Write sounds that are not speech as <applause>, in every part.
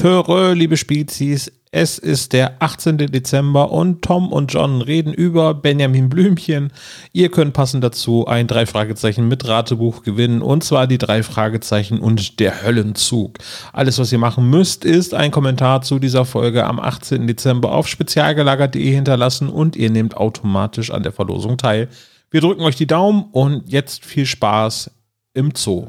Töre, liebe Spezies, es ist der 18. Dezember und Tom und John reden über Benjamin Blümchen. Ihr könnt passend dazu ein drei Fragezeichen mit Ratebuch gewinnen und zwar die drei Fragezeichen und der Höllenzug. Alles, was ihr machen müsst, ist ein Kommentar zu dieser Folge am 18. Dezember auf spezialgelagert.de hinterlassen und ihr nehmt automatisch an der Verlosung teil. Wir drücken euch die Daumen und jetzt viel Spaß im Zoo.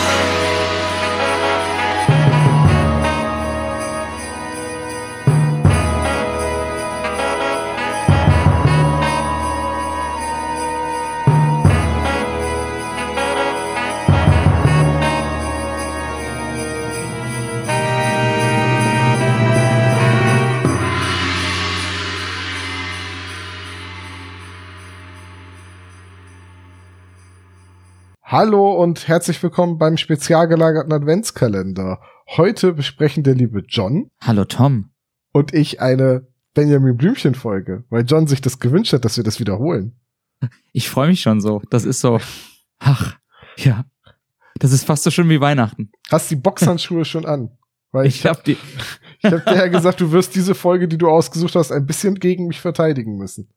Hallo und herzlich willkommen beim spezial gelagerten Adventskalender. Heute besprechen der liebe John Hallo Tom. und ich eine Benjamin Blümchen Folge, weil John sich das gewünscht hat, dass wir das wiederholen. Ich freue mich schon so. Das ist so. Ach, ja. Das ist fast so schön wie Weihnachten. Hast die Boxhandschuhe schon an? Weil Ich hab die. ich hab dir ja gesagt, du wirst diese Folge, die du ausgesucht hast, ein bisschen gegen mich verteidigen müssen.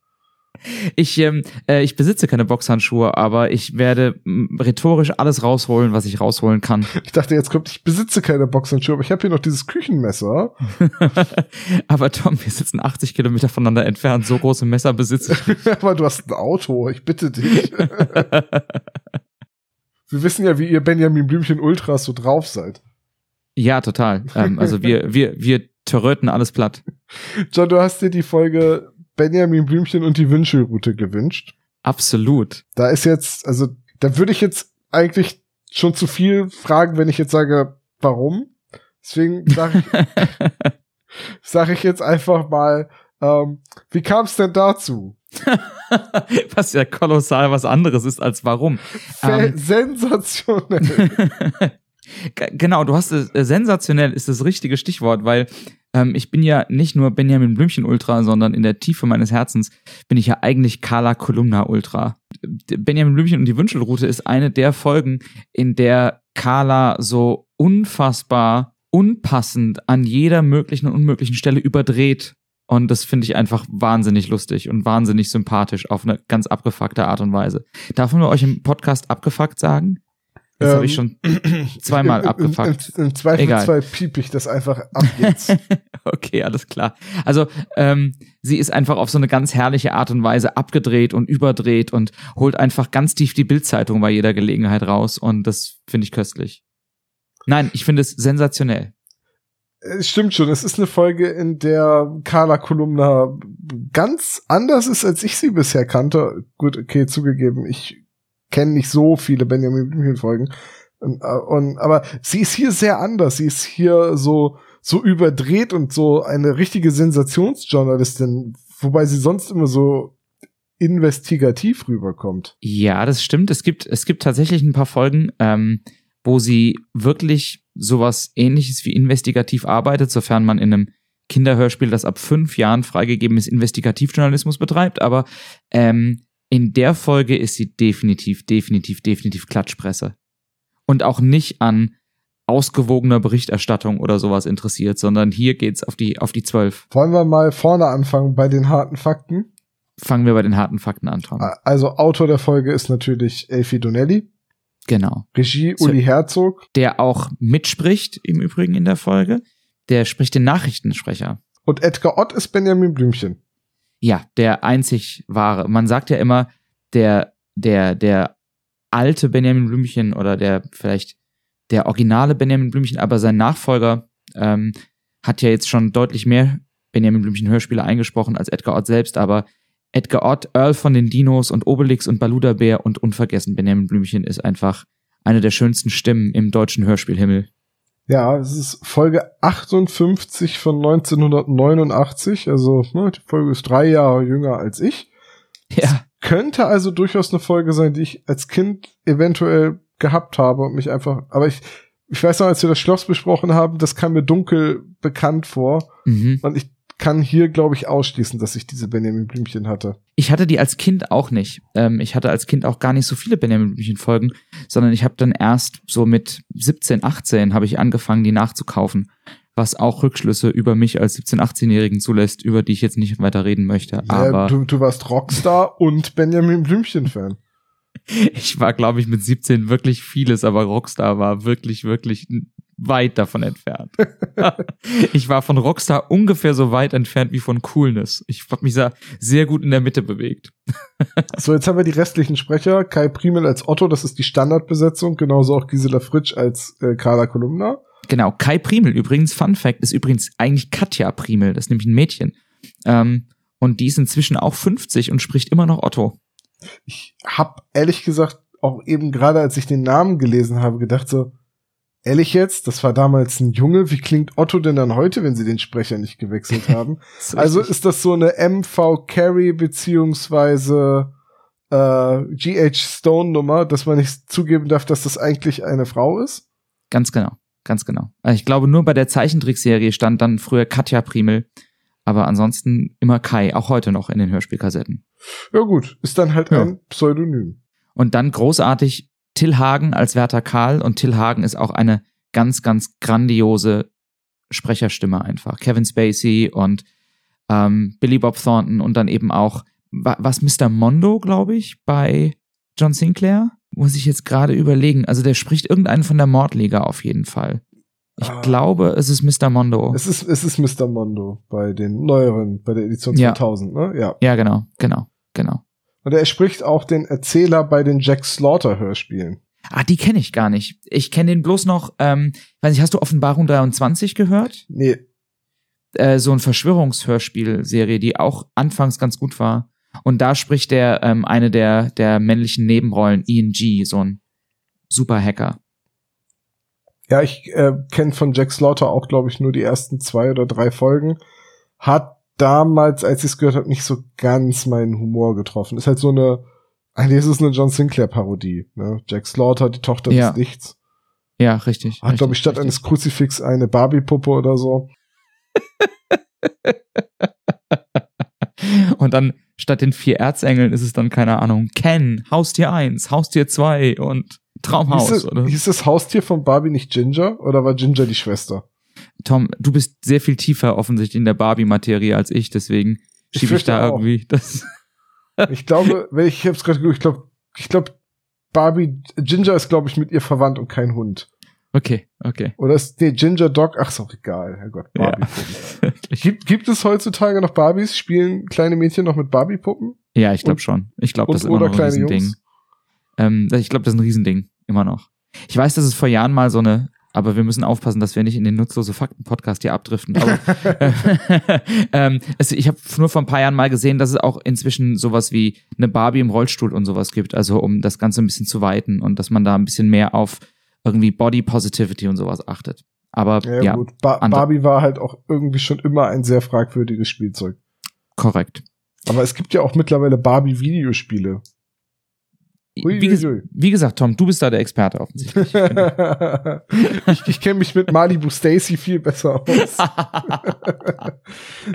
Ich, ähm, äh, ich besitze keine Boxhandschuhe, aber ich werde m, rhetorisch alles rausholen, was ich rausholen kann. <laughs> Ich dachte, jetzt kommt, ich besitze keine Boxhandschuhe, aber ich habe hier noch dieses Küchenmesser. <laughs> aber Tom, wir sitzen 80 Kilometer voneinander entfernt. So große Messer besitze ich. <laughs> aber du hast ein Auto, ich bitte dich. wir wissen ja, wie ihr Benjamin Blümchen Ultras so drauf seid. ja, total. Ähm, also wir, wir, wir töröten alles platt. John, du hast dir die Folge Benjamin Blümchen und die Wünschelroute gewünscht. Absolut. Da ist jetzt, also, da würde ich jetzt eigentlich schon zu viel fragen, wenn ich jetzt sage, warum. Deswegen sage ich, <laughs> sag ich jetzt einfach mal, ähm, wie kam es denn dazu? <laughs> was ja kolossal was anderes ist als warum. Fe- Ähm. Sensationell. <laughs> Genau, du hast es, äh, sensationell ist das richtige Stichwort, weil ähm, ich bin ja nicht nur Benjamin Blümchen Ultra, sondern in der Tiefe meines Herzens bin ich ja eigentlich Carla Kolumna Ultra. Benjamin Blümchen und die Wünschelroute ist eine der Folgen, in der Carla so unfassbar unpassend an jeder möglichen und unmöglichen Stelle überdreht. Und das finde ich einfach wahnsinnig lustig und wahnsinnig sympathisch auf eine ganz abgefuckte Art und Weise. Darf man euch im Podcast abgefuckt sagen? Das habe ich Ähm, schon <clears throat> zweimal Im, im, abgefuckt. im, im Zweifelsfall piep ich das einfach ab jetzt. <laughs> Okay, alles klar. Also ähm, sie ist einfach auf so eine ganz herrliche Art und Weise abgedreht und überdreht und holt einfach ganz tief die Bildzeitung bei jeder Gelegenheit raus und das finde ich köstlich. Nein, ich finde es sensationell. Es stimmt schon, es ist eine Folge, in der Carla Kolumna ganz anders ist, als ich sie bisher kannte. Gut, okay, zugegeben, ich kenne nicht so viele Benjamin Blümchen Folgen. Und, äh, und, aber sie ist hier sehr anders. Sie ist hier so, so überdreht und so eine richtige Sensationsjournalistin, wobei sie sonst immer so investigativ rüberkommt. Ja, das stimmt. Es gibt, es gibt tatsächlich ein paar Folgen, ähm, wo sie wirklich sowas ähnliches wie investigativ arbeitet, sofern man in einem Kinderhörspiel, das ab fünf Jahren freigegeben ist, Investigativjournalismus betreibt. Aber ähm, in der Folge ist sie definitiv, definitiv, definitiv Klatschpresse. Und auch nicht an ausgewogener Berichterstattung oder sowas interessiert, sondern hier geht's auf die, auf die zwölf. Wollen wir mal vorne anfangen bei den harten Fakten? Fangen wir bei den harten Fakten an, Tom. Also Autor der Folge ist natürlich Elfie Donnelly. Genau. Regie So- Uli Herzog. der auch mitspricht, im Übrigen in der Folge. Der spricht den Nachrichtensprecher. Und Edgar Ott ist Benjamin Blümchen. Ja, der einzig wahre. Man sagt ja immer, der, der, der alte Benjamin Blümchen oder der vielleicht der originale Benjamin Blümchen, aber sein Nachfolger ähm, hat ja jetzt schon deutlich mehr Benjamin Blümchen Hörspiele eingesprochen als Edgar Ott selbst, aber Edgar Ott, Earl von den Dinos und Obelix und Baluda Bär und unvergessen Benjamin Blümchen ist einfach eine der schönsten Stimmen im deutschen Hörspielhimmel. Ja, es ist Folge 58 von 1989. Also, ne, die Folge ist drei Jahre jünger als ich. Ja. Könnte also durchaus eine Folge sein, die ich als Kind eventuell gehabt habe und mich einfach, aber ich, ich weiß noch, als wir das Schloss besprochen haben, das kam mir dunkel bekannt vor. Mhm. Und ich kann hier, glaube ich, ausschließen, dass ich diese Benjamin Blümchen hatte. Ich hatte die als Kind auch nicht. Ähm, ich hatte als Kind auch gar nicht so viele Benjamin Blümchen Folgen, sondern ich habe dann erst so mit 17, 18 habe ich angefangen, die nachzukaufen, was auch Rückschlüsse über mich als 17, 18-Jährigen zulässt, über die ich jetzt nicht weiter reden möchte. Ja, Aber du, du warst Rockstar und Benjamin Blümchen-Fan. <laughs> ich war, glaube ich, mit 17 wirklich vieles, aber Rockstar war wirklich, wirklich weit davon entfernt. <laughs> ich war von Rockstar ungefähr so weit entfernt wie von Coolness. Ich habe mich da sehr gut in der Mitte bewegt. <laughs> So, jetzt haben wir die restlichen Sprecher. Kai Primel als Otto, das ist die Standardbesetzung. Genauso auch Gisela Fritsch als äh, Carla Kolumna. Genau, Kai Primel übrigens, Fun Fact, ist übrigens eigentlich Katja Primel, das ist nämlich ein Mädchen. Ähm, und die ist inzwischen auch 50 und spricht immer noch Otto. Ich hab ehrlich gesagt auch eben gerade, als ich den Namen gelesen habe, gedacht so, ehrlich jetzt, das war damals ein Junge, wie klingt Otto denn dann heute, wenn sie den Sprecher nicht gewechselt haben? <laughs> So also ist das so eine MV Carey beziehungsweise äh, GH Stone Nummer, dass man nicht zugeben darf, dass das eigentlich eine Frau ist? Ganz genau, ganz genau. Also ich glaube, nur bei der Zeichentrickserie stand dann früher Katja Primel, aber ansonsten immer Kai, auch heute noch in den Hörspielkassetten. Ja gut, ist dann halt Ja. ein Pseudonym. Und dann großartig Till Hagen als Werther Karl und Till Hagen ist auch eine ganz, ganz grandiose Sprecherstimme einfach. Kevin Spacey und ähm, Billy Bob Thornton und dann eben auch, wa- was Mr. Mondo, glaube ich, bei John Sinclair? Muss ich jetzt gerade überlegen. Also der spricht irgendeinen von der Mordliga auf jeden Fall. Ich Ah. glaube, es ist Mr. Mondo. Es ist, es ist Mr. Mondo bei den neueren, bei der Edition Ja. 2000, ne? Ja. ja, genau, genau, genau. Und er spricht auch den Erzähler bei den Jack Slaughter Hörspielen. Ah, die kenne ich gar nicht. Ich kenne den bloß noch, ähm, weiß nicht, hast du Offenbarung 23 gehört? Nee, äh, so ein Verschwörungshörspielserie, die auch anfangs ganz gut war. Und da spricht der ähm, eine der der männlichen Nebenrollen, Ian G, so ein super Hacker. Ja, ich äh, kenne von Jack Slaughter auch, glaube ich, nur die ersten zwei oder drei Folgen. Hat damals, als ich es gehört habe, nicht so ganz meinen Humor getroffen. Ist halt so eine, eigentlich ist es eine John Sinclair-Parodie. Ne? Jack Slaughter, die Tochter Ja. des Lichts. Ja, richtig. Hat, glaube ich, statt richtig. eines Kruzifix eine Barbie-Puppe oder so. <laughs> Und dann statt den vier Erzengeln ist es dann, keine Ahnung, Ken, Haustier 1, Haustier 2 und Traumhaus. Hieß, oder? hieß das Haustier von Barbie nicht Ginger oder war Ginger die Schwester? Tom, du bist sehr viel tiefer offensichtlich in der Barbie-Materie als ich, deswegen Ich schiebe ich, fürchte da auch. irgendwie das. <laughs> Ich glaube, wenn ich, ich hab's gerade ich glaube, ich glaube, Barbie, Ginger ist, glaube ich, mit ihr verwandt und kein Hund. Okay, okay. Oder ist, nee, Ginger Dog, ach, ist auch egal, Herrgott, Ja. Barbie-Puppen. <laughs> Gibt, gibt es heutzutage noch Barbies? Spielen kleine Mädchen noch mit Barbie-Puppen? Ja, ich glaube schon. Ich glaube, das ist immer noch ein Riesending. Ähm, ich glaube, das ist ein Riesending, immer noch. Ich weiß, dass es vor Jahren mal so eine, aber wir müssen aufpassen, dass wir nicht in den nutzlose Fakten-Podcast hier abdriften. Aber, <laughs> äh, <laughs> ähm, es, ich habe nur vor ein paar Jahren mal gesehen, dass es auch inzwischen sowas wie eine Barbie im Rollstuhl und sowas gibt. Also um das Ganze ein bisschen zu weiten und dass man da ein bisschen mehr auf irgendwie Body Positivity und sowas achtet. Aber Ja, ja, gut. Ba Barbie war halt auch irgendwie schon immer ein sehr fragwürdiges Spielzeug. korrekt. Aber es gibt ja auch mittlerweile Barbie-Videospiele. Ui, Wie, ui, ui. wie gesagt, Tom, du bist da der Experte offensichtlich. <laughs> ich ich kenne mich mit Malibu Stacy viel besser aus. <laughs>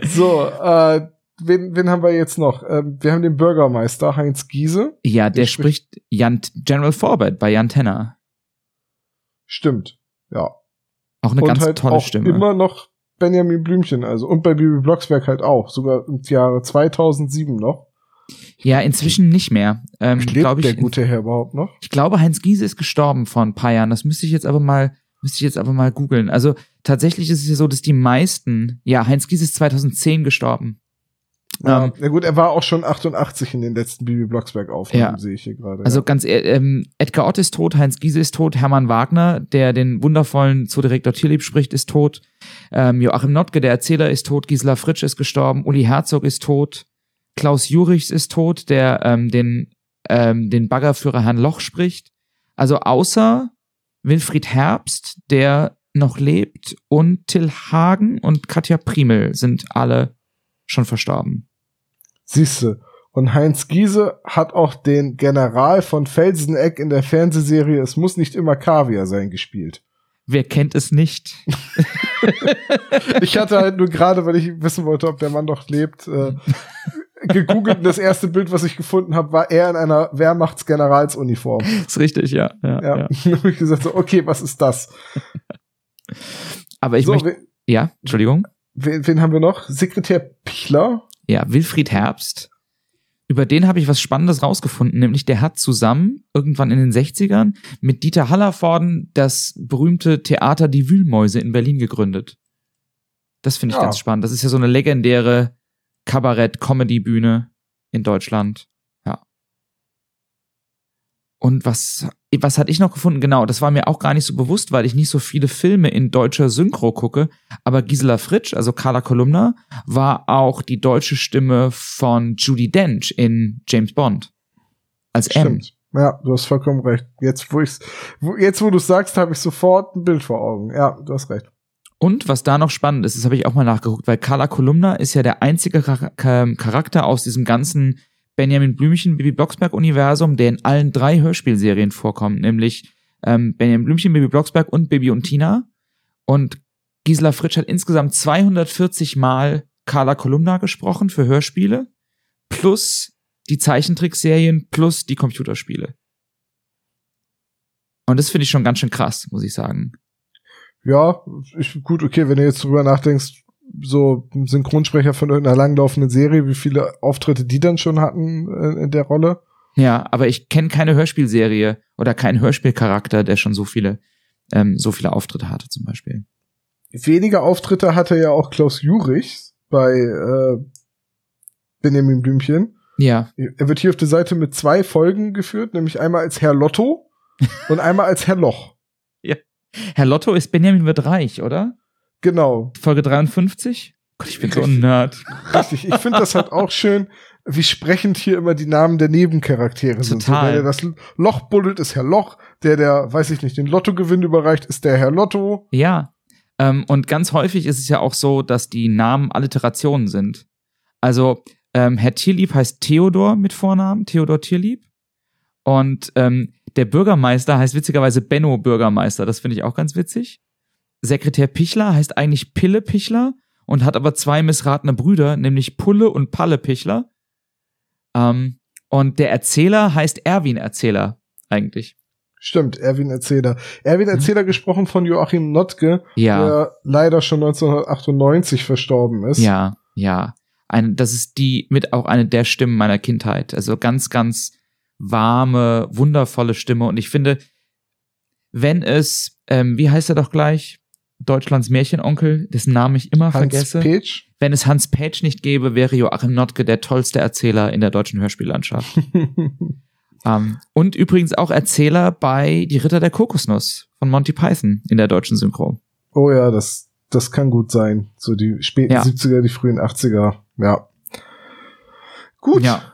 so, äh, wen, wen haben wir jetzt noch? Ähm, wir haben den Bürgermeister Heinz Giese. ja, der Der spricht- spricht Jan, General Forbett bei Jan Tenner. Stimmt. Ja. Auch eine und ganz halt tolle auch Stimme. immer noch Benjamin Blümchen, also. Und bei Bibi Blocksberg halt auch. Sogar im Jahre 2007 noch. Ja, inzwischen nicht mehr. Ähm, Lebt ich, der gute Herr überhaupt noch? ich glaube, Heinz Giese ist gestorben vor ein paar Jahren. Das müsste ich jetzt aber mal, müsste ich jetzt aber mal googeln. Also tatsächlich ist es ja so, dass die meisten, ja, Heinz Giese ist 2010 gestorben. Ja, Ähm, na gut, er war auch schon 88 in den letzten Bibi Blocksberg Aufnahmen, Ja. sehe ich hier gerade. Also ja. ganz ehr- ähm, Edgar Ott ist tot, Heinz Giese ist tot, Hermann Wagner, der den wundervollen Zoodirektor Tierlieb spricht, ist tot. Ähm, Joachim Notke, der Erzähler, ist tot. Gisela Fritsch ist gestorben. Uli Herzog ist tot. Klaus Jurichs ist tot, der ähm, den, ähm, den Baggerführer Herrn Loch spricht. Also außer Winfried Herbst, der noch lebt, und Till Hagen und Katja Primel sind alle schon verstorben. Siehste. Und Heinz Giese hat auch den General von Felseneck in der Fernsehserie Es muss nicht immer Kaviar sein gespielt. Wer kennt es nicht? <laughs> ich hatte halt nur gerade, weil ich wissen wollte, ob der Mann noch lebt, äh, <laughs> gegoogelt. und Das erste Bild, was ich gefunden habe, war er in einer Wehrmachtsgeneralsuniform. <laughs> ist richtig, ja. Ja, Ja. ja. <laughs> Habe ich gesagt, so, okay, was ist das? Aber ich so, möchte, ja, Entschuldigung. wen, wen haben wir noch? Sekretär Pichler. Ja, Wilfried Herbst. Über den habe ich was Spannendes rausgefunden, nämlich der hat zusammen irgendwann in den 60ern mit Dieter Hallervorden das berühmte Theater Die Wühlmäuse in Berlin gegründet. Das finde ich Ja. ganz spannend. Das ist ja so eine legendäre Kabarett-Comedy-Bühne in Deutschland. Ja. Und was, was hatte ich noch gefunden? Genau, das war mir auch gar nicht so bewusst, weil ich nicht so viele Filme in deutscher Synchro gucke. Aber Gisela Fritsch, also Carla Kolumna, war auch die deutsche Stimme von Judy Dench in James Bond. Als M. Stimmt. Ja, du hast vollkommen recht. Jetzt, wo ich's, wo, jetzt, wo du sagst, habe ich sofort ein Bild vor Augen. Ja, du hast recht. Und was da noch spannend ist, das habe ich auch mal nachgeguckt, weil Carla Kolumna ist ja der einzige Char Char- Charakter aus diesem ganzen Benjamin Blümchen Bibi Blocksberg Universum, der in allen drei Hörspielserien vorkommt, nämlich ähm, Benjamin Blümchen, Bibi Blocksberg und Bibi und Tina. Und Gisela Fritsch hat insgesamt 240 Mal Carla Kolumna gesprochen für Hörspiele, plus die Zeichentrickserien, plus die Computerspiele. Und das finde ich schon ganz schön krass, muss ich sagen. Ja, ich, gut, okay, wenn du jetzt drüber nachdenkst, so ein Synchronsprecher von irgendeiner langlaufenden Serie, wie viele Auftritte die dann schon hatten äh, in der Rolle. Ja, aber ich kenne keine Hörspielserie oder keinen Hörspielcharakter, der schon so viele, ähm, so viele Auftritte hatte, zum Beispiel. Weniger Auftritte hatte ja auch Klaus Jurich bei äh, Benjamin Blümchen. Ja, Er wird hier auf der Seite mit zwei Folgen geführt, nämlich einmal als Herr Lotto <laughs> und einmal als Herr Loch. Herr Lotto ist Benjamin wird reich, oder? Genau, Folge 53? Gott, ich bin so ein Richtig. Nerd. richtig. Ich finde das halt auch schön, wie sprechend hier immer die Namen der Nebencharaktere sind. So, Total. der, der das Loch buddelt, ist Herr Loch. Der, der, weiß ich nicht, den Lottogewinn überreicht, ist der Herr Lotto. Ja. Ähm, und ganz häufig ist es ja auch so, dass die Namen Alliterationen sind. Also, ähm, Herr Tierlieb heißt Theodor mit Vornamen, Theodor Tierlieb. Und ähm, der Bürgermeister heißt witzigerweise Benno Bürgermeister. Das finde ich auch ganz witzig. Sekretär Pichler heißt eigentlich Pille Pichler und hat aber zwei missratene Brüder, nämlich Pulle und Palle Pichler. Ähm, und der Erzähler heißt Erwin Erzähler eigentlich. Stimmt, Erwin Erzähler. Erwin Erzähler gesprochen von Joachim Notke, Mhm. Ja. der leider schon 1998 verstorben ist. Ja, ja. Ein, das ist die mit auch eine der Stimmen meiner Kindheit. Also ganz, ganz warme, wundervolle Stimme. Und ich finde, wenn es, ähm, wie heißt er doch gleich? Deutschlands Märchenonkel, dessen Namen ich immer Hans vergesse. Petsch. Wenn es Hans Page nicht gäbe, wäre Joachim Notke der tollste Erzähler in der deutschen Hörspiellandschaft. <laughs> ähm, und übrigens auch Erzähler bei Die Ritter der Kokosnuss von Monty Python in der deutschen Synchro. oh ja, das, das kann gut sein. So die späten Ja. 70er, die frühen 80er. Ja. Gut. Ja.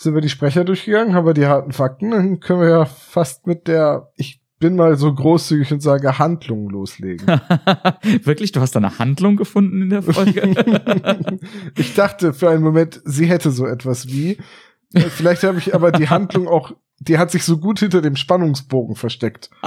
Sind wir die Sprecher durchgegangen, haben wir die harten Fakten, dann können wir ja fast mit der, ich bin mal so großzügig und sage Handlung loslegen. <laughs> Wirklich, du hast da eine Handlung gefunden in der Folge? <laughs> ich dachte für einen Moment, sie hätte so etwas wie. Äh, Vielleicht habe ich aber die Handlung auch, die hat sich so gut hinter dem Spannungsbogen versteckt. <laughs>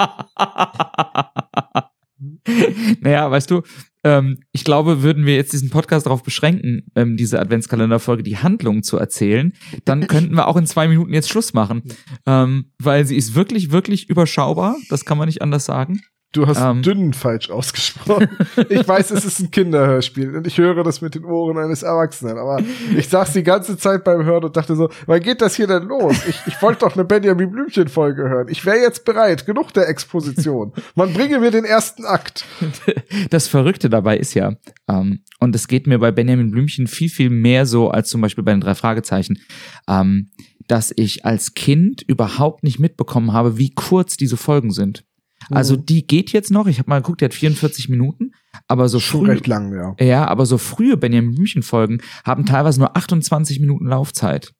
naja, weißt du, ähm, ich glaube, würden wir jetzt diesen Podcast darauf beschränken, ähm, diese Adventskalenderfolge, die Handlung zu erzählen, dann könnten wir auch in zwei Minuten jetzt Schluss machen. Ähm, weil sie ist wirklich, wirklich überschaubar. Das kann man nicht anders sagen. Du hast Ähm. dünnen falsch ausgesprochen. <laughs> ich weiß, es ist ein Kinderhörspiel und ich höre das mit den Ohren eines Erwachsenen, aber ich saß die ganze Zeit beim Hören und dachte so, wann geht das hier denn los? Ich, ich wollte doch eine Benjamin Blümchen Folge hören. Ich wäre jetzt bereit, genug der Exposition. Man bringe mir den ersten Akt. Das Verrückte dabei ist ja, ähm, und es geht mir bei Benjamin Blümchen viel, viel mehr so als zum Beispiel bei den drei Fragezeichen, ähm, dass ich als Kind überhaupt nicht mitbekommen habe, wie kurz diese Folgen sind. Also Mhm. die geht jetzt noch, ich habe mal geguckt, die hat 44 Minuten, aber so schon früh, recht lang, ja. ja, aber so frühe Benjamin Blümchen Folgen haben teilweise nur 28 Minuten Laufzeit.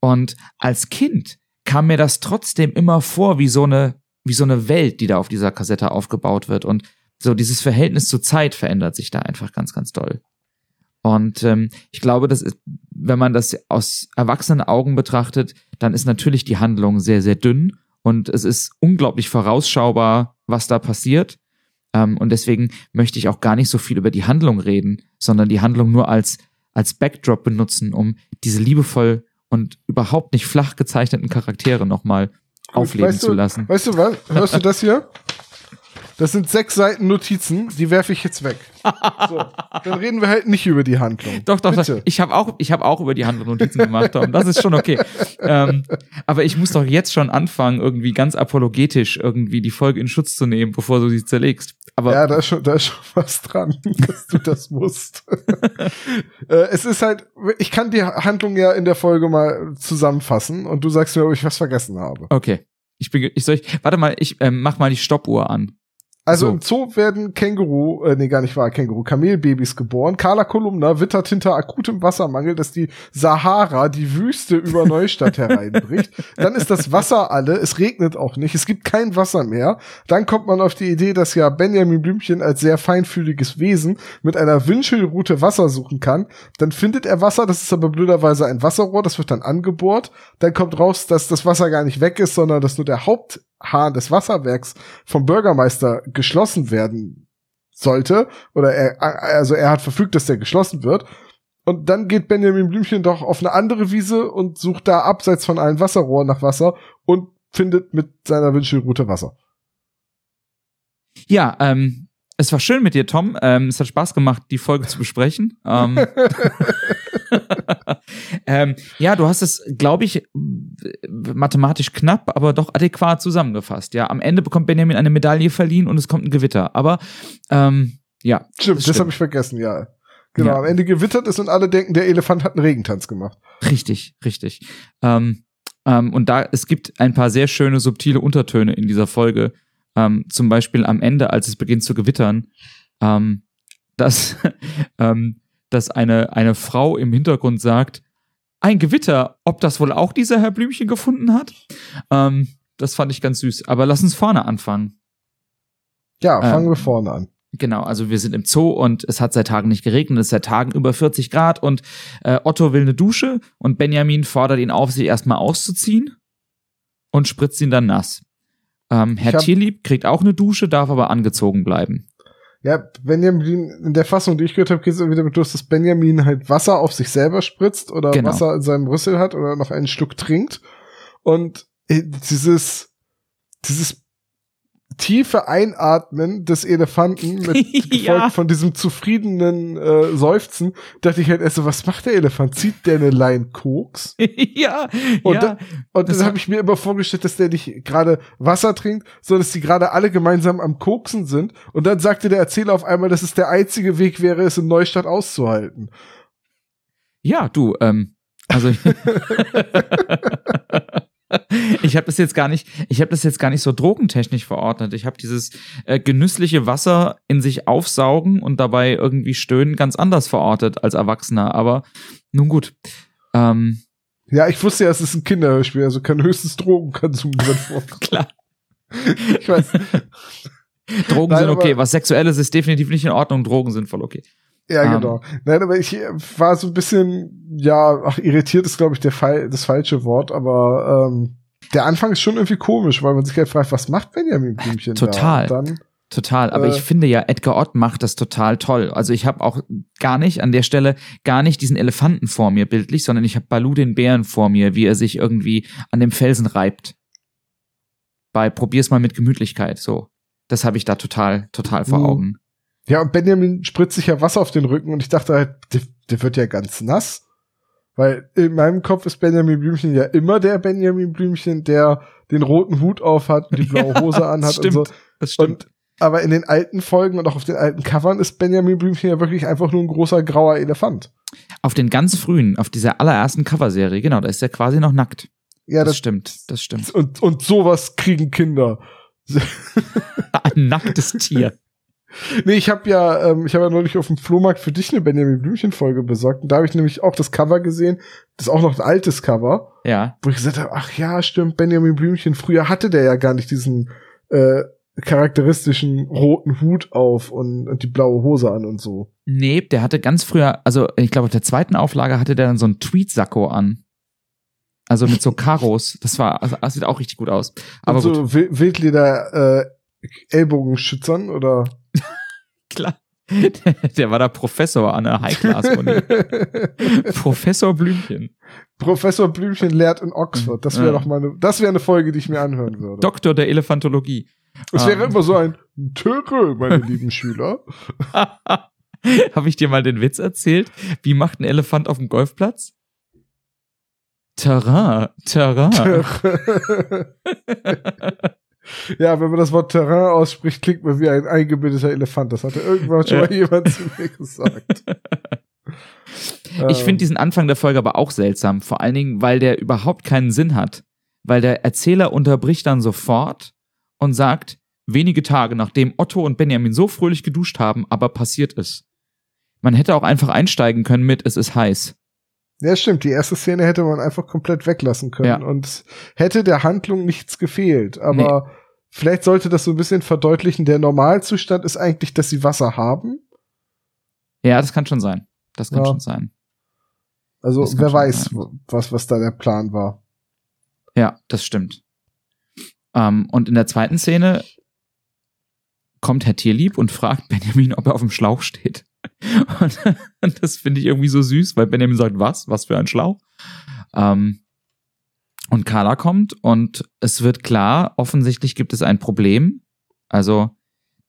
Und als Kind kam mir das trotzdem immer vor wie so eine wie so eine Welt, die da auf dieser Kassette aufgebaut wird und so dieses Verhältnis zur Zeit verändert sich da einfach ganz ganz doll. Und ähm, ich glaube, das ist, wenn man das aus erwachsenen Augen betrachtet, dann ist natürlich die Handlung sehr sehr dünn und es ist unglaublich vorausschaubar, was da passiert. Ähm, und deswegen möchte ich auch gar nicht so viel über die Handlung reden, sondern die Handlung nur als, als Backdrop benutzen, um diese liebevoll und überhaupt nicht flach gezeichneten Charaktere nochmal aufleben weißt zu du, lassen. Weißt du was? Hörst du das hier? <laughs> Das sind sechs Seiten Notizen, die werfe ich jetzt weg. So, dann reden wir halt nicht über die Handlung. Doch, doch, doch. Ich habe auch, ich habe auch über die Handlung Notizen gemacht, Tom. Das ist schon okay. ähm, aber ich muss doch jetzt schon anfangen, irgendwie ganz apologetisch irgendwie die Folge in Schutz zu nehmen, bevor du sie zerlegst. Aber Ja, da ist schon, da ist schon was dran, <laughs> dass du das musst. <laughs> äh, es ist halt, ich kann die Handlung ja in der Folge mal zusammenfassen und du sagst mir, ob ich was vergessen habe. okay. Ich bin, ich soll ich, warte mal, ich ähm, mach mal die Stoppuhr an. Also So. im Zoo werden Känguru, äh, nee, gar nicht wahr, Känguru, Kamelbabys geboren. Carla Kolumna wittert hinter akutem Wassermangel, dass die Sahara, die Wüste über Neustadt <laughs> hereinbricht. Dann ist das Wasser alle, es regnet auch nicht, es gibt kein Wasser mehr. Dann kommt man auf die Idee, dass ja Benjamin Blümchen als sehr feinfühliges Wesen mit einer Wünschelrute Wasser suchen kann. Dann findet er Wasser, das ist aber blöderweise ein Wasserrohr, das wird dann angebohrt. Dann kommt raus, dass das Wasser gar nicht weg ist, sondern dass nur der Haupthahn des Wasserwerks vom Bürgermeister geschlossen werden sollte. Oder er, also er hat verfügt, dass der geschlossen wird. Und dann geht Benjamin Blümchen doch auf eine andere Wiese und sucht da abseits von allen Wasserrohren nach Wasser und findet mit seiner Wünschelrute Wasser. Ja, ähm, es war schön mit dir, Tom. Ähm, es hat Spaß gemacht, die Folge zu besprechen. Ähm, <laughs> ähm, ja, du hast es, glaube ich, mathematisch knapp, aber doch adäquat zusammengefasst. Ja, am Ende bekommt Benjamin eine Medaille verliehen und es kommt ein Gewitter. Aber ähm, ja, Stimmt, das, stimmt. habe ich vergessen, ja. Genau, Ja. am Ende gewittert ist und alle denken, der Elefant hat einen Regentanz gemacht. Richtig, richtig. Ähm, ähm, und da, es gibt ein paar sehr schöne, subtile Untertöne in dieser Folge. Ähm, zum Beispiel am Ende, als es beginnt zu gewittern, ähm, dass, <laughs> ähm, dass eine, eine Frau im Hintergrund sagt, ein Gewitter, ob das wohl auch dieser Herr Blümchen gefunden hat? Ähm, das fand ich ganz süß. Aber lass uns vorne anfangen. Ja, fangen Ähm, wir vorne an. Genau, also wir sind im Zoo und es hat seit Tagen nicht geregnet, es ist seit Tagen über 40 Grad und äh, Otto will eine Dusche und Benjamin fordert ihn auf, sich erstmal auszuziehen und spritzt ihn dann nass. Ähm, Herr hab- Tierlieb kriegt auch eine Dusche, darf aber angezogen bleiben. Ja, Benjamin, in der Fassung, die ich gehört habe, geht es irgendwie damit los, dass Benjamin halt Wasser auf sich selber spritzt oder Genau. Wasser in seinem Rüssel hat oder noch einen Schluck trinkt. Und äh, dieses, dieses tiefe Einatmen des Elefanten mit <laughs> gefolgt Ja. von diesem zufriedenen äh, Seufzen, dachte ich halt erst so, was macht der Elefant? Zieht der eine Line Koks? <laughs> ja, Und ja. da- Und Das dann hat- habe ich mir immer vorgestellt, dass der nicht gerade Wasser trinkt, sondern dass die gerade alle gemeinsam am Koksen sind. Und dann sagte der Erzähler auf einmal, dass es der einzige Weg wäre, es in Neustadt auszuhalten. Ja, du, ähm, also <laughs> ich habe das jetzt gar nicht, ich habe das jetzt gar nicht so drogentechnisch verordnet. Ich habe dieses äh, genüssliche Wasser in sich aufsaugen und dabei irgendwie stöhnen ganz anders verortet als Erwachsener. Aber nun gut. Ähm, Ja, ich wusste ja, es ist ein Kinderhörspiel, also kann höchstens Drogenkonsum drin vorkommen. <laughs> Klar. Ich weiß. Drogen Nein, sind okay. Was Sexuelles ist definitiv nicht in Ordnung. Drogen sind voll okay. Ja, Ähm. genau. Nein, aber ich äh, war so ein bisschen, ja, ach, irritiert ist, glaube ich, der Fall, das falsche Wort, aber ähm, der Anfang ist schon irgendwie komisch, weil man sich halt fragt, was macht Benjamin Blümchen Total. da? Dann, Total, aber Äh. ich finde ja, Edgar Ott macht das total toll. Also ich habe auch gar nicht an der Stelle gar nicht diesen Elefanten vor mir bildlich, sondern ich habe Balu den Bären vor mir, wie er sich irgendwie an dem Felsen reibt. Bei probier's mal mit Gemütlichkeit, so. Das habe ich da total, total vor Mhm. Augen. Ja, und Benjamin spritzt sich ja Wasser auf den Rücken und ich dachte halt, der, der wird ja ganz nass. Weil in meinem Kopf ist Benjamin Blümchen ja immer der Benjamin Blümchen, der den roten Hut auf hat, die blaue <laughs> Hose anhat das stimmt. und so. Das stimmt. Und, aber in den alten Folgen und auch auf den alten Covern ist Benjamin Blümchen ja wirklich einfach nur ein großer grauer Elefant. auf den ganz frühen, auf dieser allerersten Coverserie, genau, da ist er quasi noch nackt. Ja, das das, stimmt, das stimmt. und, und sowas kriegen Kinder. <laughs> Ein nacktes Tier. Nee, ich habe ja, ähm, ich habe ja neulich auf dem Flohmarkt für dich eine Benjamin Blümchen Folge besorgt. Und da habe ich nämlich auch das Cover gesehen. Das ist auch noch ein altes Cover. Ja. wo ich gesagt habe, ach ja, stimmt, Benjamin Blümchen, früher hatte der ja gar nicht diesen äh, charakteristischen roten Hut auf und, und die blaue Hose an und so. Nee, der hatte ganz früher, also ich glaube, auf der zweiten Auflage hatte der dann so einen Tweetsacko an. Also mit so Karos. Das war, also, das sieht auch richtig gut aus. Aber und so gut. Wi- Wildleder äh, Ellbogenschützern oder? <laughs> Klar. Der, der war da Professor an der High-Class-Uni. <laughs> Professor Blümchen. Professor Blümchen lehrt in Oxford. Das wäre Ja. doch mal eine, das wäre eine Folge, die ich mir anhören würde. Doktor der Elefantologie. Es wäre Ähm. immer so ein Töre, meine lieben Schüler. <laughs> Habe ich dir mal den Witz erzählt? Wie macht ein Elefant auf dem Golfplatz? Terrain, Terrain. Ja, wenn man das Wort Terrain ausspricht, klingt man wie ein eingebildeter Elefant. Das hatte irgendwann schon mal jemand zu mir gesagt. <laughs> Ich Ähm, finde diesen Anfang der Folge aber auch seltsam, vor allen Dingen, weil der überhaupt keinen Sinn hat. Weil der Erzähler unterbricht dann sofort und sagt, wenige Tage nachdem Otto und Benjamin so fröhlich geduscht haben, aber passiert ist. Man hätte auch einfach einsteigen können mit, es ist heiß. Ja, stimmt. Die erste Szene hätte man einfach komplett weglassen können Ja. und hätte der Handlung nichts gefehlt. Aber vielleicht sollte das so ein bisschen verdeutlichen, der Normalzustand ist eigentlich, dass sie Wasser haben. Ja, das kann schon sein. Das kann Ja. schon sein. Also Das wer weiß, sein. was, was da der Plan war. Ja, das stimmt. Ähm, und in der zweiten Szene kommt Herr Tierlieb und fragt Benjamin, ob er auf dem Schlauch steht. Und, <laughs> und das finde ich irgendwie so süß, weil Benjamin sagt, was? Was für ein Schlauch? Ähm, und Carla kommt und es wird klar, offensichtlich gibt es ein Problem. Also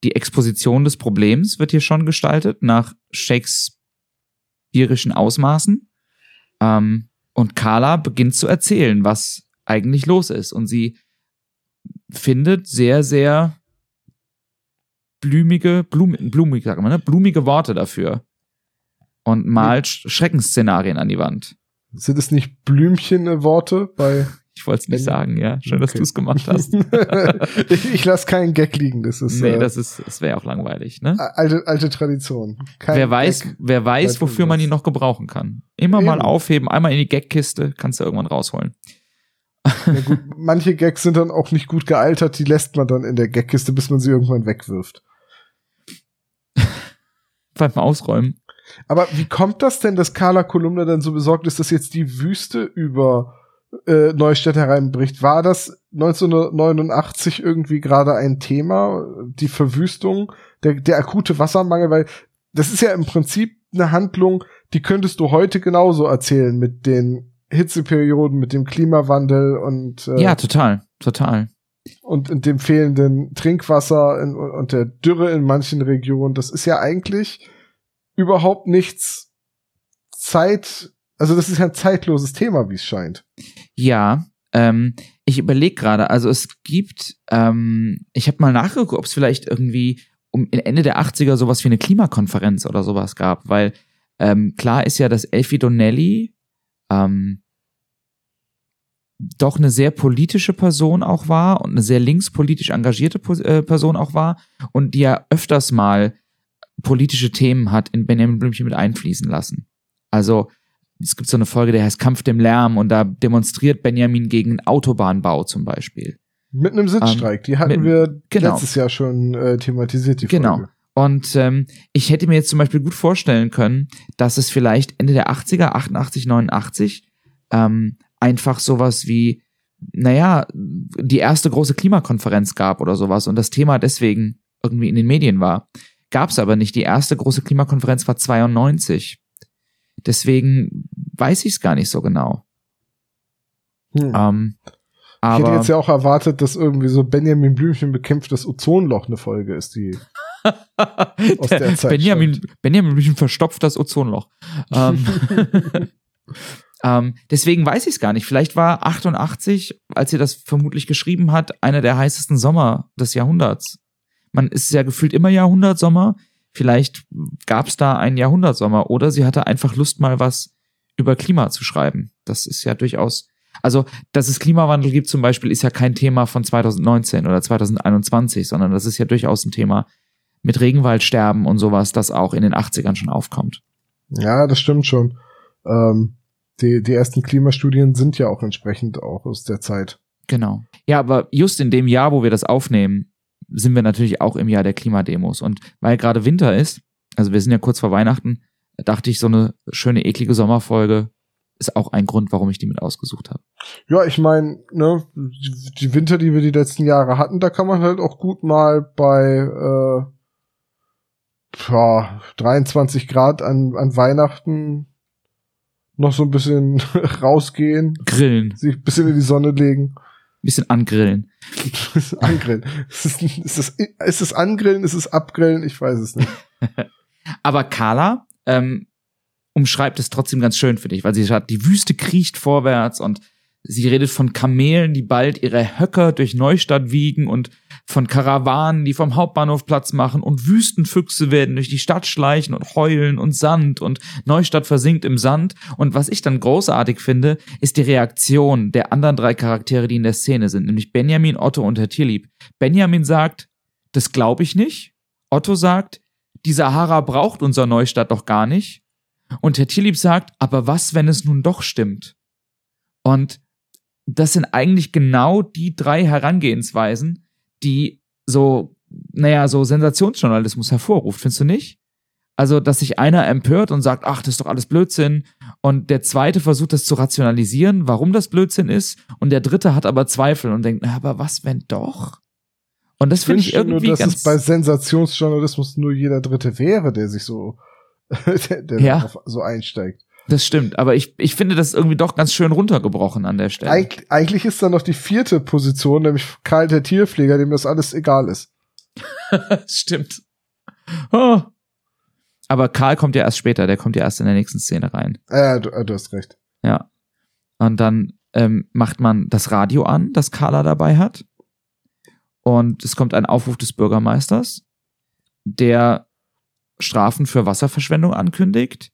die Exposition des Problems wird hier schon gestaltet nach shakespearischen Ausmaßen. Ähm, und Carla beginnt zu erzählen, was eigentlich los ist. Und sie findet sehr, sehr blumige, blum, blumig, sagt man, ne? blumige Worte dafür. Und malt Sch- Schreckensszenarien an die Wand. Sind es nicht Blümchen-Worte bei Ich wollte es nicht sagen, ja. Schön, dass Okay. du es gemacht hast. <laughs> ich ich lasse keinen Gag liegen. Das ist, nee, äh, das ist, das wäre auch langweilig, ne? alte, alte Tradition. Kein wer weiß, Gag. wer weiß, wofür man ihn noch gebrauchen kann. Immer mal Eben. aufheben, einmal in die Gagkiste, kannst du irgendwann rausholen. Ja, gut, manche Gags sind dann auch nicht gut gealtert, die lässt man dann in der Gagkiste, bis man sie irgendwann wegwirft. Beim Ausräumen. Aber wie kommt das denn, dass Carla Kolumna dann so besorgt ist, dass jetzt die Wüste über äh, Neustadt hereinbricht? War das 1989 irgendwie gerade ein Thema, die Verwüstung, der, der akute Wassermangel? Weil das ist ja im Prinzip eine Handlung, die könntest du heute genauso erzählen mit den Hitzeperioden, mit dem Klimawandel und äh, Ja, total, total. und, und dem fehlenden Trinkwasser in, und der Dürre in manchen Regionen. Das ist ja eigentlich überhaupt nichts Zeit, also das ist ja ein zeitloses Thema, wie es scheint. Ja, ähm, ich überlege gerade, also es gibt, ähm, ich habe mal nachgeguckt, ob es vielleicht irgendwie um Ende der 80er sowas wie eine Klimakonferenz oder sowas gab, weil ähm, klar ist ja, dass Elfie Donnelly ähm, doch eine sehr politische Person auch war und eine sehr linkspolitisch engagierte äh, Person auch war und die ja öfters mal politische Themen hat in Benjamin Blümchen mit einfließen lassen. Also es gibt so eine Folge, der heißt Kampf dem Lärm und da demonstriert Benjamin gegen Autobahnbau zum Beispiel. Mit einem Sitzstreik, die hatten Ähm, mit- wir genau. letztes Jahr schon äh, thematisiert, die Genau. Und ähm, ich hätte mir jetzt zum Beispiel gut vorstellen können, dass es vielleicht Ende der 80er, 88, 89, ähm, einfach sowas wie, naja, die erste große Klimakonferenz gab oder sowas und das Thema deswegen irgendwie in den Medien war. Gab es aber nicht. Die erste große Klimakonferenz war 92. Deswegen weiß ich es gar nicht so genau. Hm. Ähm, ich hätte jetzt ja auch erwartet, dass irgendwie so Benjamin Blümchen bekämpft das Ozonloch eine Folge ist, die aus der Zeit Benjamin. Benjamin Blümchen verstopft das Ozonloch. ähm, <laughs> ähm, deswegen weiß ich es gar nicht. Vielleicht war 88, als sie das vermutlich geschrieben hat, einer der heißesten Sommer des Jahrhunderts. Man ist ja gefühlt immer Jahrhundertsommer. Vielleicht gab es da einen Jahrhundertsommer oder sie hatte einfach Lust, mal was über Klima zu schreiben. Das ist ja durchaus. Also, dass es Klimawandel gibt zum Beispiel, ist ja kein Thema von 2019 oder 2021, sondern das ist ja durchaus ein Thema mit Regenwaldsterben und sowas, das auch in den 80ern schon aufkommt. Ja, das stimmt schon. Ähm, die, die ersten Klimastudien sind ja auch entsprechend auch aus der Zeit. Genau. Ja, aber just in dem Jahr, wo wir das aufnehmen, sind wir natürlich auch im Jahr der Klimademos. Und weil gerade Winter ist, also wir sind ja kurz vor Weihnachten, dachte ich, so eine schöne, eklige Sommerfolge ist auch ein Grund, warum ich die mit ausgesucht habe. Ja, ich meine, ne, die Winter, die wir die letzten Jahre hatten, da kann man halt auch gut mal bei äh, ja, 23 Grad an, an Weihnachten noch so ein bisschen <laughs> rausgehen, Grillen. sich ein bisschen in die Sonne legen. bisschen angrillen. <laughs> Angrillen. Ist es, ist, es, ist es Angrillen? Ist es Abgrillen? Ich weiß es nicht. <laughs> Aber Carla ähm, umschreibt es trotzdem ganz schön für dich, weil sie sagt, die Wüste kriecht vorwärts und sie redet von Kamelen, die bald ihre Höcker durch Neustadt wiegen und von Karawanen, die vom Hauptbahnhof Platz machen und Wüstenfüchse werden durch die Stadt schleichen und heulen und Sand und Neustadt versinkt im Sand. Und was ich dann großartig finde, ist die Reaktion der anderen drei Charaktere, die in der Szene sind, nämlich Benjamin, Otto und Herr Tierlieb. Benjamin sagt, das glaube ich nicht. Otto sagt, die Sahara braucht unser Neustadt doch gar nicht. Und Herr Tierlieb sagt, aber was, wenn es nun doch stimmt? Und das sind eigentlich genau die drei Herangehensweisen, die so, naja, so Sensationsjournalismus hervorruft, findest du nicht? Also, dass sich einer empört und sagt, ach, das ist doch alles Blödsinn. Und der zweite versucht das zu rationalisieren, warum das Blödsinn ist. Und der dritte hat aber Zweifel und denkt, na, aber was, wenn doch? Und das finde ich irgendwie nur, dass es bei Sensationsjournalismus nur jeder Dritte wäre, der sich so, <laughs> der, der Ja. so einsteigt. Das stimmt, aber ich, ich finde das irgendwie doch ganz schön runtergebrochen an der Stelle. Eig eigentlich ist da noch die vierte Position, nämlich Karl der Tierpfleger, dem das alles egal ist. <laughs> stimmt. Oh. Aber Karl kommt ja erst später, der kommt ja erst in der nächsten Szene rein. Äh, du, du hast recht. Ja. Und dann ähm, macht man das Radio an, das Carla dabei hat. Und es kommt ein Aufruf des Bürgermeisters, der Strafen für Wasserverschwendung ankündigt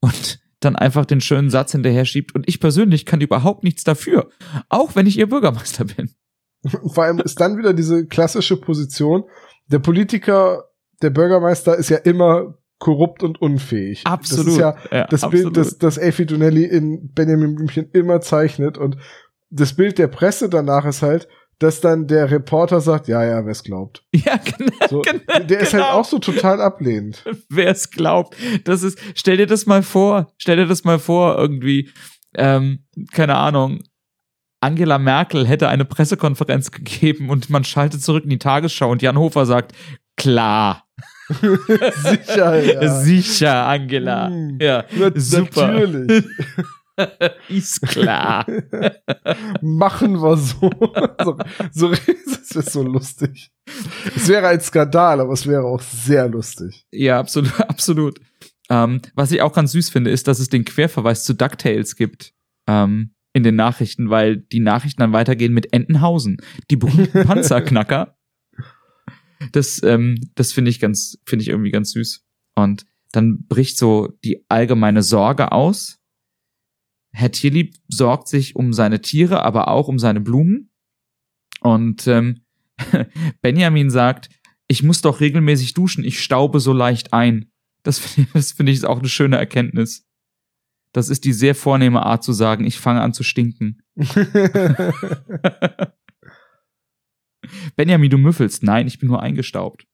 und dann einfach den schönen Satz hinterher schiebt. Und ich persönlich kann überhaupt nichts dafür, auch wenn ich ihr Bürgermeister bin. <laughs> Vor allem ist dann wieder diese klassische Position, der Politiker, der Bürgermeister ist ja immer korrupt und unfähig. Absolut. Das ist ja Ja, das absolut. Bild, das, das Elfie Donnelly in Benjamin Blümchen immer zeichnet. Und das Bild der Presse danach ist halt, dass dann der Reporter sagt, ja, ja, wer es glaubt. <laughs> Ja, genau. So, Genau, der ist halt genau. auch so total ablehnend. <laughs> wer es glaubt. Das ist, stell dir das mal vor, stell dir das mal vor, irgendwie, ähm, keine Ahnung, Angela Merkel hätte eine Pressekonferenz gegeben und man schaltet zurück in die Tagesschau und Jan Hofer sagt, klar, <laughs> Sicher, ja. sicher, Angela. Hm. Ja, super. Natürlich. <laughs> ist klar. <laughs> Machen wir so. <laughs> so, so das ist so lustig. Es wäre ein Skandal, aber es wäre auch sehr lustig. Ja, absolut, absolut. Ähm, was ich auch ganz süß finde, ist, dass es den Querverweis zu DuckTales gibt. Ähm, in den Nachrichten, weil die Nachrichten dann weitergehen mit Entenhausen, die berühmten Panzerknacker. Das, ähm, das finde ich ganz, finde ich irgendwie ganz süß. Und dann bricht so die allgemeine Sorge aus. Herr Tierlieb sorgt sich um seine Tiere, aber auch um seine Blumen. Und ähm, <laughs> Benjamin sagt, ich muss doch regelmäßig duschen, ich staube so leicht ein. Das <laughs> finde ich, das finde ich auch eine schöne Erkenntnis. Das ist die sehr vornehme Art zu sagen, ich fange an zu stinken. <laughs> Benjamin, du müffelst. Nein, ich bin nur eingestaubt.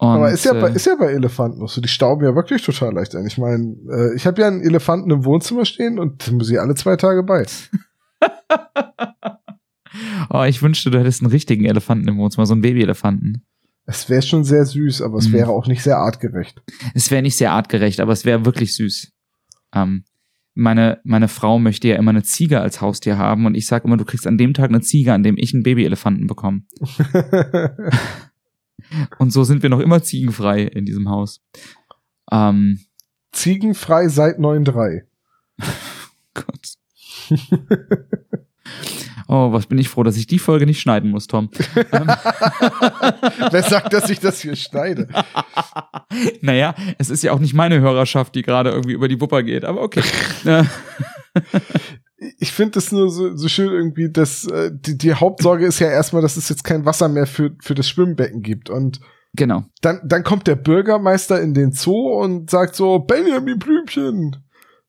Und, aber ist ja, bei, äh, ist ja bei Elefanten noch so. Die stauben ja wirklich total leicht ein. Ich meine, äh, ich habe ja einen Elefanten im Wohnzimmer stehen und muss ich alle zwei Tage bei. <laughs> oh, ich wünschte, du hättest einen richtigen Elefanten im Wohnzimmer, so einen Babyelefanten. Es wäre schon sehr süß, aber es Mhm. wäre auch nicht sehr artgerecht. Es wäre nicht sehr artgerecht, aber es wäre wirklich süß. Ähm, meine, meine Frau möchte ja immer eine Ziege als Haustier haben und ich sage immer, du kriegst an dem Tag eine Ziege, an dem ich einen Babyelefanten bekomme. <laughs> Und so sind wir noch immer ziegenfrei in diesem Haus. Ähm, Ziegenfrei seit 9.3. <laughs> Gott. oh, was bin ich froh, dass ich die Folge nicht schneiden muss, Tom. <laughs> Wer sagt, dass ich das hier schneide? <laughs> naja, es ist ja auch nicht meine Hörerschaft, die gerade irgendwie über die Wupper geht, aber okay. Ich finde das nur so, so schön irgendwie, dass äh, die, die Hauptsorge ist ja erstmal, dass es jetzt kein Wasser mehr für, für das Schwimmbecken gibt. Und genau. dann, dann kommt der Bürgermeister in den Zoo und sagt so, Benjamin Blümchen,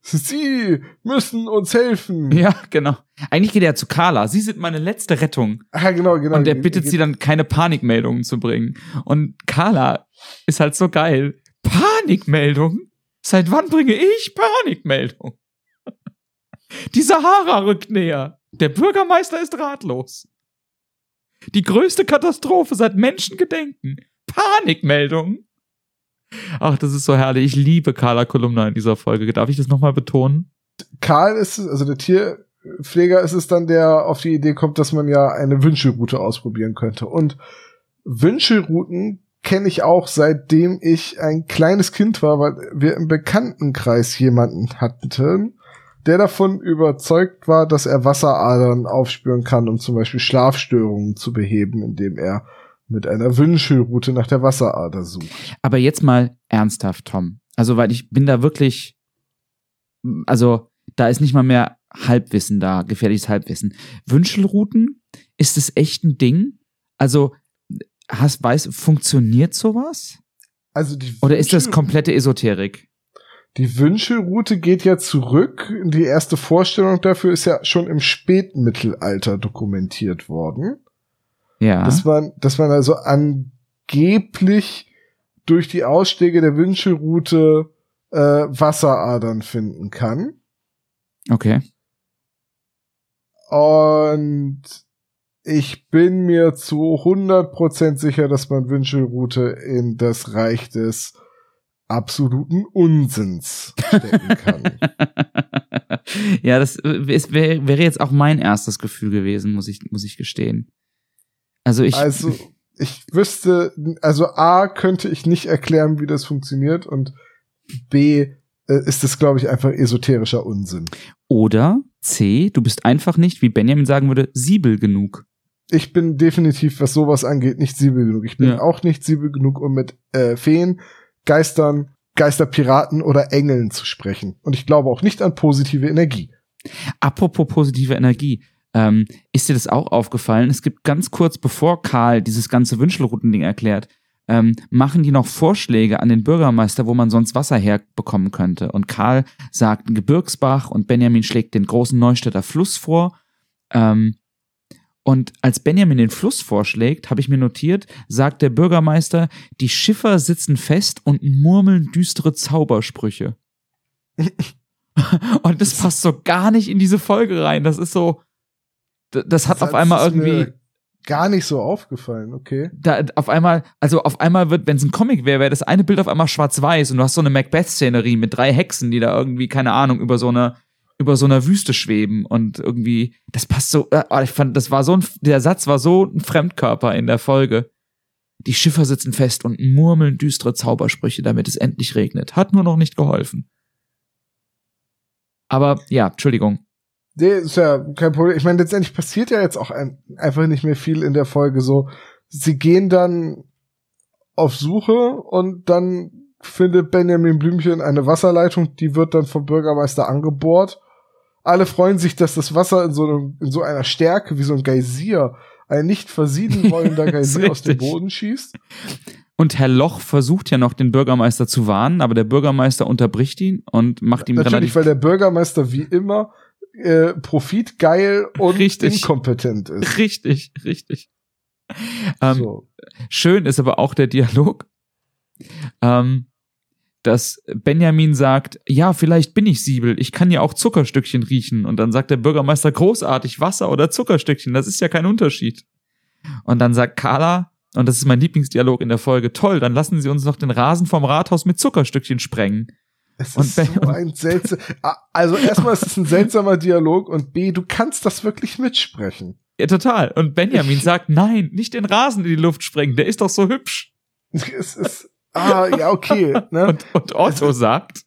Sie müssen uns helfen. <laughs> Ja, genau. Eigentlich geht er zu Carla. Sie sind meine letzte Rettung. Ah, genau, genau. Und er bittet sie dann, keine Panikmeldungen zu bringen. Und Carla ist halt so geil. Panikmeldung? Seit wann bringe ich Panikmeldung? Die Sahara rückt näher. Der Bürgermeister ist ratlos. Die größte Katastrophe seit Menschengedenken. Panikmeldung. Ach, das ist so herrlich. Ich liebe Carla Kolumna in dieser Folge. Darf ich das nochmal betonen? Karl ist also der Tierpfleger ist es dann, der auf die Idee kommt, dass man ja eine Wünschelroute ausprobieren könnte. Und Wünschelrouten kenne ich auch seitdem ich ein kleines Kind war, weil wir im Bekanntenkreis jemanden hatten, der davon überzeugt war, dass er Wasseradern aufspüren kann, um zum Beispiel Schlafstörungen zu beheben, indem er mit einer Wünschelroute nach der Wasserader sucht. Aber jetzt mal ernsthaft, Tom. Also, weil ich bin da wirklich, also, da ist nicht mal mehr Halbwissen da, gefährliches Halbwissen. Wünschelrouten, ist das echt ein Ding? Also, hast, weiß, funktioniert sowas? Also die Oder ist das komplette Esoterik? Die Wünschelroute geht ja zurück. Die erste Vorstellung dafür ist ja schon im Spätmittelalter dokumentiert worden. Ja. Dass man, dass man also angeblich durch die Ausschläge der Wünschelroute äh, Wasseradern finden kann. okay. Und ich bin mir zu 100% sicher, dass man Wünschelroute in das Reich des absoluten Unsinns stecken kann. <laughs> ja, das ist, wär, wäre jetzt auch mein erstes Gefühl gewesen, muss ich, muss ich gestehen. Also ich. Also, ich wüsste, also A, könnte ich nicht erklären, wie das funktioniert und B, äh, ist es, glaube ich, einfach esoterischer Unsinn. oder C, du bist einfach nicht, wie Benjamin sagen würde, siebel genug. Ich bin definitiv, was sowas angeht, nicht siebel genug. Ich bin Ja. auch nicht siebel genug, um mit äh, Feen, Geistern, Geisterpiraten oder Engeln zu sprechen. Und ich glaube auch nicht an positive Energie. Apropos positive Energie. Ähm, ist dir das auch aufgefallen? Es gibt ganz kurz bevor Karl dieses ganze Wünschelrouten-Ding erklärt, ähm, machen die noch Vorschläge an den Bürgermeister, wo man sonst Wasser herbekommen könnte. Und Karl sagt Gebirgsbach und Benjamin schlägt den großen Neustädter Fluss vor. Ähm, und als Benjamin den Fluss vorschlägt, habe ich mir notiert, sagt der Bürgermeister, die Schiffer sitzen fest und murmeln düstere Zaubersprüche. <laughs> und das passt so gar nicht in diese Folge rein. Das ist so, das hat auf einmal irgendwie, Gar nicht so aufgefallen, okay. da, auf einmal, also auf einmal wird, wenn es ein Comic wäre, wäre das eine Bild auf einmal schwarz-weiß und du hast so eine Macbeth-Szenerie mit drei Hexen, die da irgendwie, keine Ahnung, über so eine, über so einer Wüste schweben und irgendwie, das passt so, äh, oh, ich fand, das war so ein, der Satz war so ein Fremdkörper in der Folge. Die Schiffer sitzen fest und murmeln düstere Zaubersprüche, damit es endlich regnet. Hat nur noch nicht geholfen. Aber ja, Entschuldigung. Nee, ist ja kein Problem. Ich meine, letztendlich passiert ja jetzt auch ein, einfach nicht mehr viel in der Folge so. Sie gehen dann auf Suche und dann findet Benjamin Blümchen eine Wasserleitung, die wird dann vom Bürgermeister angebohrt. Alle freuen sich, dass das Wasser in so, einem, in so einer Stärke wie so ein Geysir, ein nicht versieden wollender <laughs> Geysir aus dem. Boden schießt. Und Herr Loch versucht ja noch den Bürgermeister zu warnen, aber der Bürgermeister unterbricht ihn und macht ihm Natürlich, relativ weil der Bürgermeister wie immer äh, profitgeil und Richtig. inkompetent ist. Richtig, richtig. Ähm, so. Schön ist aber auch der Dialog, ähm, dass Benjamin sagt, ja, vielleicht bin ich Siebel, ich kann ja auch Zuckerstückchen riechen. Und dann sagt der Bürgermeister, großartig, Wasser oder Zuckerstückchen, das ist ja kein Unterschied. Und dann sagt Carla, und das ist mein Lieblingsdialog in der Folge, toll, dann lassen Sie uns noch den Rasen vom Rathaus mit Zuckerstückchen sprengen. Es ist Ben- so ein seltsam. Ah, Also erstmal ist es ein seltsamer Dialog und B, du kannst das wirklich mitsprechen. Ja, total. Und Benjamin sagt, nein, nicht den Rasen in die Luft sprengen, der ist doch so hübsch. Es ist ah ja okay. Ne? Und, und Otto sagt,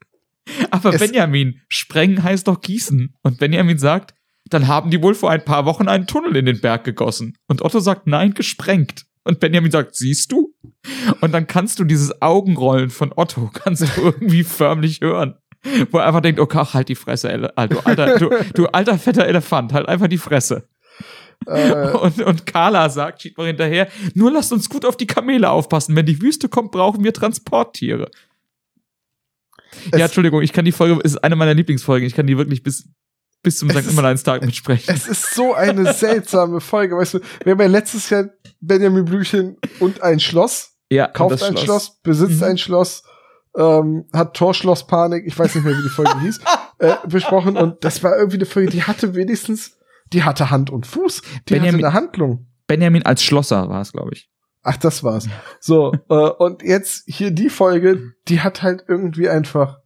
aber Benjamin, sprengen heißt doch gießen. Und Benjamin sagt, dann haben die wohl vor ein paar Wochen einen Tunnel in den Berg gegossen. Und Otto sagt, nein, gesprengt. Und Benjamin sagt, siehst du? Und dann kannst du dieses Augenrollen von Otto, <laughs> kannst du irgendwie förmlich hören. Wo er einfach denkt, okay, ach, halt die Fresse, Ele- du alter, du, du alter fetter Elefant, halt einfach die Fresse. Äh, Und, und Carla sagt, schiebt mal hinterher, nur lasst uns gut auf die Kamele aufpassen. Wenn die Wüste kommt, brauchen wir Transporttiere. Es- ja, Entschuldigung, ich kann die Folge, es ist eine meiner Lieblingsfolgen. Ich kann die wirklich bis, bis zum St. Nimmerleinstag mitsprechen. es ist so eine seltsame Folge. Weißt du, wir haben ja letztes Jahr Benjamin Blümchen und ein Schloss, Ja, kauft ein Schloss, besitzt Mhm. ein Schloss, ähm, hat Torschlosspanik, ich weiß nicht mehr, wie die Folge hieß. <laughs> äh, besprochen und das war irgendwie eine Folge, die hatte wenigstens, die hatte Hand und Fuß, die Benjamin- hatte eine Handlung. Benjamin als Schlosser war es, glaube ich. Ach, das war's. So, äh, und jetzt hier die Folge, die hat halt irgendwie einfach,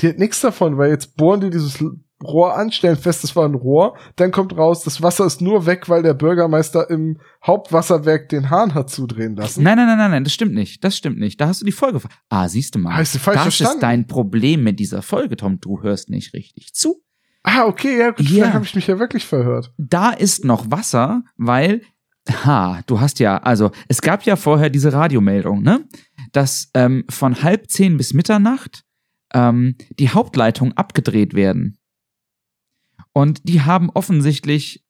die hat nichts davon, weil jetzt bohren die dieses Rohr an, stellen fest, das war ein Rohr, dann kommt raus, das Wasser ist nur weg, weil der Bürgermeister im Hauptwasserwerk den Hahn hat zudrehen lassen. Nein, nein, nein, nein, nein, das stimmt nicht. Das stimmt nicht. Da hast du die Folge. Ah, siehst du mal. Hast du falsch das verstanden? ist dein Problem mit dieser Folge, Tom. Du hörst nicht richtig zu. Ah, okay, ja, gut, Ja. vielleicht habe ich mich ja wirklich verhört. Da ist noch Wasser, weil, ha, du hast ja, also es gab ja vorher diese Radiomeldung, ne? Dass ähm, von halb zehn bis Mitternacht ähm, die Hauptleitungen abgedreht werden. Und die haben offensichtlich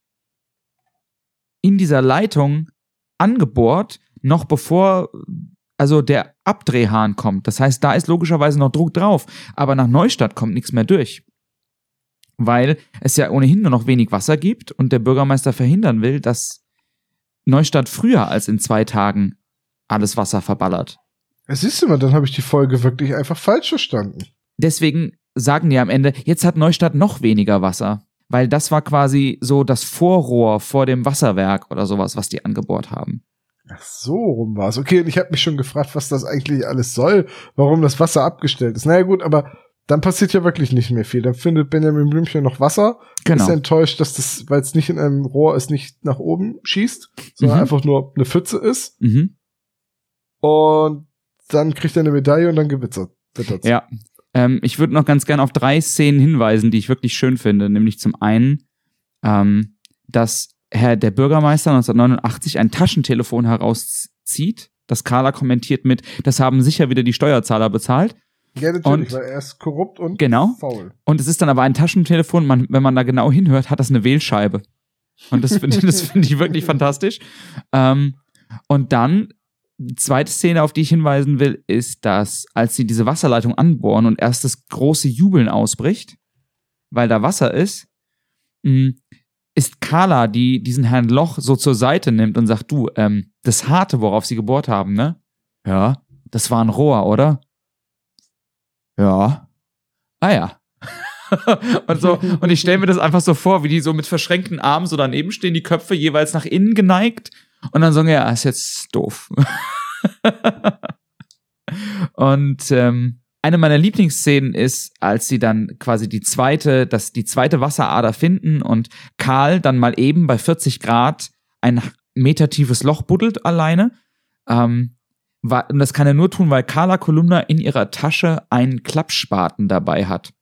in dieser Leitung angebohrt, noch bevor also der Abdrehhahn kommt. Das heißt, da ist logischerweise noch Druck drauf, aber nach Neustadt kommt nichts mehr durch. Weil es ja ohnehin nur noch wenig Wasser gibt und der Bürgermeister verhindern will, dass Neustadt früher als in zwei Tagen alles Wasser verballert. Siehst du mal, dann habe ich die Folge wirklich einfach falsch verstanden. Deswegen sagen die am Ende, jetzt hat Neustadt noch weniger Wasser. Weil das war quasi so das Vorrohr vor dem Wasserwerk oder sowas, was die angebohrt haben. Ach so rum war's. Okay, und ich habe mich schon gefragt, was das eigentlich alles soll, warum das Wasser abgestellt ist. Naja gut, aber dann passiert ja wirklich nicht mehr viel. Dann findet Benjamin Blümchen noch Wasser, Genau. ist enttäuscht, dass das, weil es nicht in einem Rohr ist, nicht nach oben schießt, sondern Mhm. einfach nur eine Pfütze ist. Mhm. Und dann kriegt er eine Medaille und dann gewittert. Ja. Ähm, ich würde noch ganz gerne auf drei Szenen hinweisen, die ich wirklich schön finde. Nämlich zum einen, ähm, dass Herr der Bürgermeister 1989 ein Taschentelefon herauszieht. Das Carla kommentiert mit, das haben sicher wieder die Steuerzahler bezahlt. Ja, natürlich, Und- weil er ist korrupt und Genau. faul. Und es ist dann aber ein Taschentelefon, man, wenn man da genau hinhört, hat das eine Wählscheibe. Und das finde finde ich wirklich <laughs> fantastisch. Ähm, und dann, zweite Szene, auf die ich hinweisen will, ist, dass als sie diese Wasserleitung anbohren und erst das große Jubeln ausbricht, weil da Wasser ist, mh, ist Carla, die diesen Herrn Loch so zur Seite nimmt und sagt, du, ähm, das Harte, worauf sie gebohrt haben, ne? Ja, das war ein Rohr, oder? Ja. Ah ja. <laughs> und so, und ich stelle mir das einfach so vor, wie die so mit verschränkten Armen so daneben stehen, die Köpfe jeweils nach innen geneigt und dann sagen, ja, ist jetzt doof. <laughs> und ähm, eine meiner Lieblingsszenen ist, als sie dann quasi die zweite, das, die zweite Wasserader finden und Karl dann mal eben bei 40 Grad ein metertiefes Loch buddelt alleine. Ähm, und das kann er nur tun, weil Carla Kolumna in ihrer Tasche einen Klappspaten dabei hat.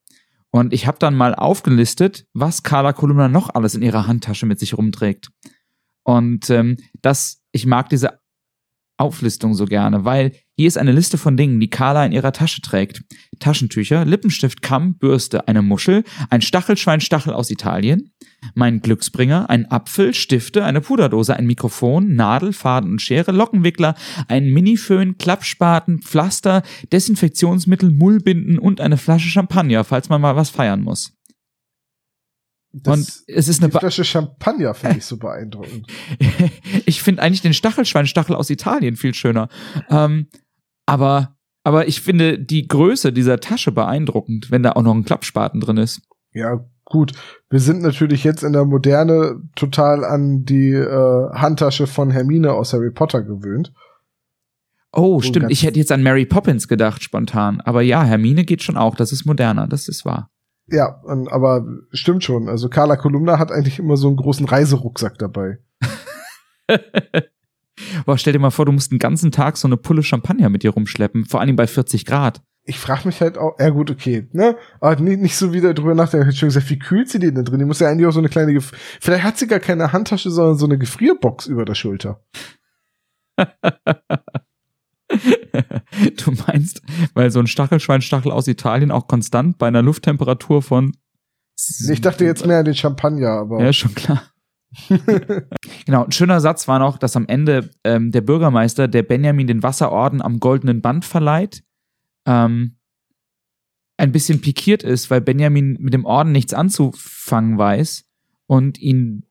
Und ich habe dann mal aufgelistet, was Carla Kolumna noch alles in ihrer Handtasche mit sich rumträgt. Und ähm, das, ich mag diese Auflistung so gerne, weil hier ist eine Liste von Dingen, die Carla in ihrer Tasche trägt. Taschentücher, Lippenstift, Kamm, Bürste, eine Muschel, ein Stachelschweinstachel aus Italien, mein Glücksbringer, ein Apfel, Stifte, eine Puderdose, ein Mikrofon, Nadel, Faden und Schere, Lockenwickler, ein Miniföhn, Klappspaten, Pflaster, Desinfektionsmittel, Mullbinden und eine Flasche Champagner, falls man mal was feiern muss. Das, und es ist eine die Flasche Champagner finde ich <laughs> so beeindruckend. <laughs> ich finde eigentlich den Stachelschweinstachel aus Italien viel schöner. Ähm, aber, aber ich finde die Größe dieser Tasche beeindruckend, wenn da auch noch ein Klappspaten drin ist. Ja, gut. Wir sind natürlich jetzt in der Moderne total an die äh, Handtasche von Hermine aus Harry Potter gewöhnt. Oh, So stimmt. Ich hätte jetzt an Mary Poppins gedacht, spontan. Aber ja, Hermine geht schon auch. Das ist moderner. Das ist wahr. Ja, und, aber stimmt schon. Also Carla Kolumna hat eigentlich immer so einen großen Reiserucksack dabei. <laughs> Boah, stell dir mal vor, du musst den ganzen Tag so eine Pulle Champagner mit dir rumschleppen. Vor allem bei 40 Grad. Ich frage mich halt auch, ja gut, okay, ne? Aber nicht, nicht so wieder drüber nachdenken. Ich hab schon gesagt, wie kühlt sie den denn drin? Die muss ja eigentlich auch so eine kleine, Gef vielleicht hat sie gar keine Handtasche, sondern so eine Gefrierbox über der Schulter. <laughs> <laughs> du meinst, weil so ein Stachelschweinstachel aus Italien auch konstant bei einer Lufttemperatur von. Ich dachte jetzt mehr an den Champagner, aber. Ja, schon klar. <laughs> genau, ein schöner Satz war noch, dass am Ende ähm, der Bürgermeister, der Benjamin den Wasserorden am goldenen Band verleiht, ähm, ein bisschen pikiert ist, weil Benjamin mit dem Orden nichts anzufangen weiß und ihn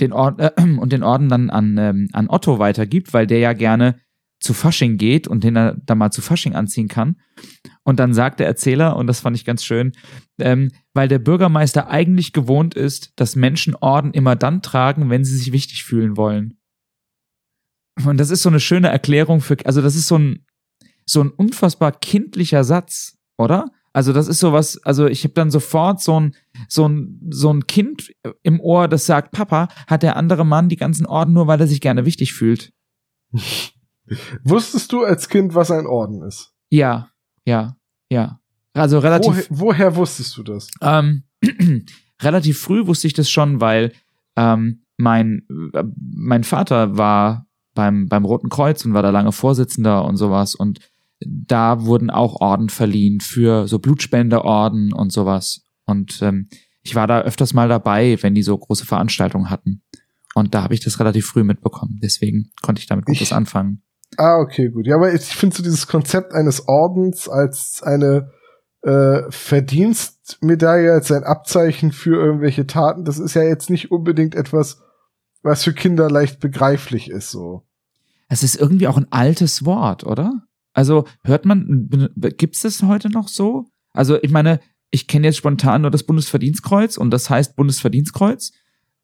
den Orden <clears throat> äh, und den Orden dann an, ähm, an Otto weitergibt, weil der ja gerne zu Fasching geht und den er da mal zu Fasching anziehen kann. Und dann sagt der Erzähler, und das fand ich ganz schön, ähm, weil der Bürgermeister eigentlich gewohnt ist, dass Menschen Orden immer dann tragen, wenn sie sich wichtig fühlen wollen. Und das ist so eine schöne Erklärung für, also das ist so ein, so ein unfassbar kindlicher Satz, oder? Also das ist sowas, also ich habe dann sofort so ein, so ein, so ein Kind im Ohr, das sagt, Papa, hat der andere Mann die ganzen Orden nur, weil er sich gerne wichtig fühlt. <laughs> Wusstest du als Kind, was ein Orden ist? Ja, ja, ja. Also relativ. Woher, woher wusstest du das? Ähm, <clears throat> relativ früh wusste ich das schon, weil ähm, mein, äh, mein Vater war beim, beim Roten Kreuz und war da lange Vorsitzender und sowas. Und da wurden auch Orden verliehen für so Blutspenderorden und sowas. Und ähm, ich war da öfters mal dabei, wenn die so große Veranstaltungen hatten. Und da habe ich das relativ früh mitbekommen. Deswegen konnte ich damit gut was anfangen. Ah, okay, gut. Ja, aber ich finde so dieses Konzept eines Ordens als eine äh, Verdienstmedaille, als ein Abzeichen für irgendwelche Taten, das ist ja jetzt nicht unbedingt etwas, was für Kinder leicht begreiflich ist, so. Es ist irgendwie auch ein altes Wort, oder? Also hört man, gibt's das heute noch so? Also ich meine, ich kenne jetzt spontan nur das Bundesverdienstkreuz und das heißt Bundesverdienstkreuz.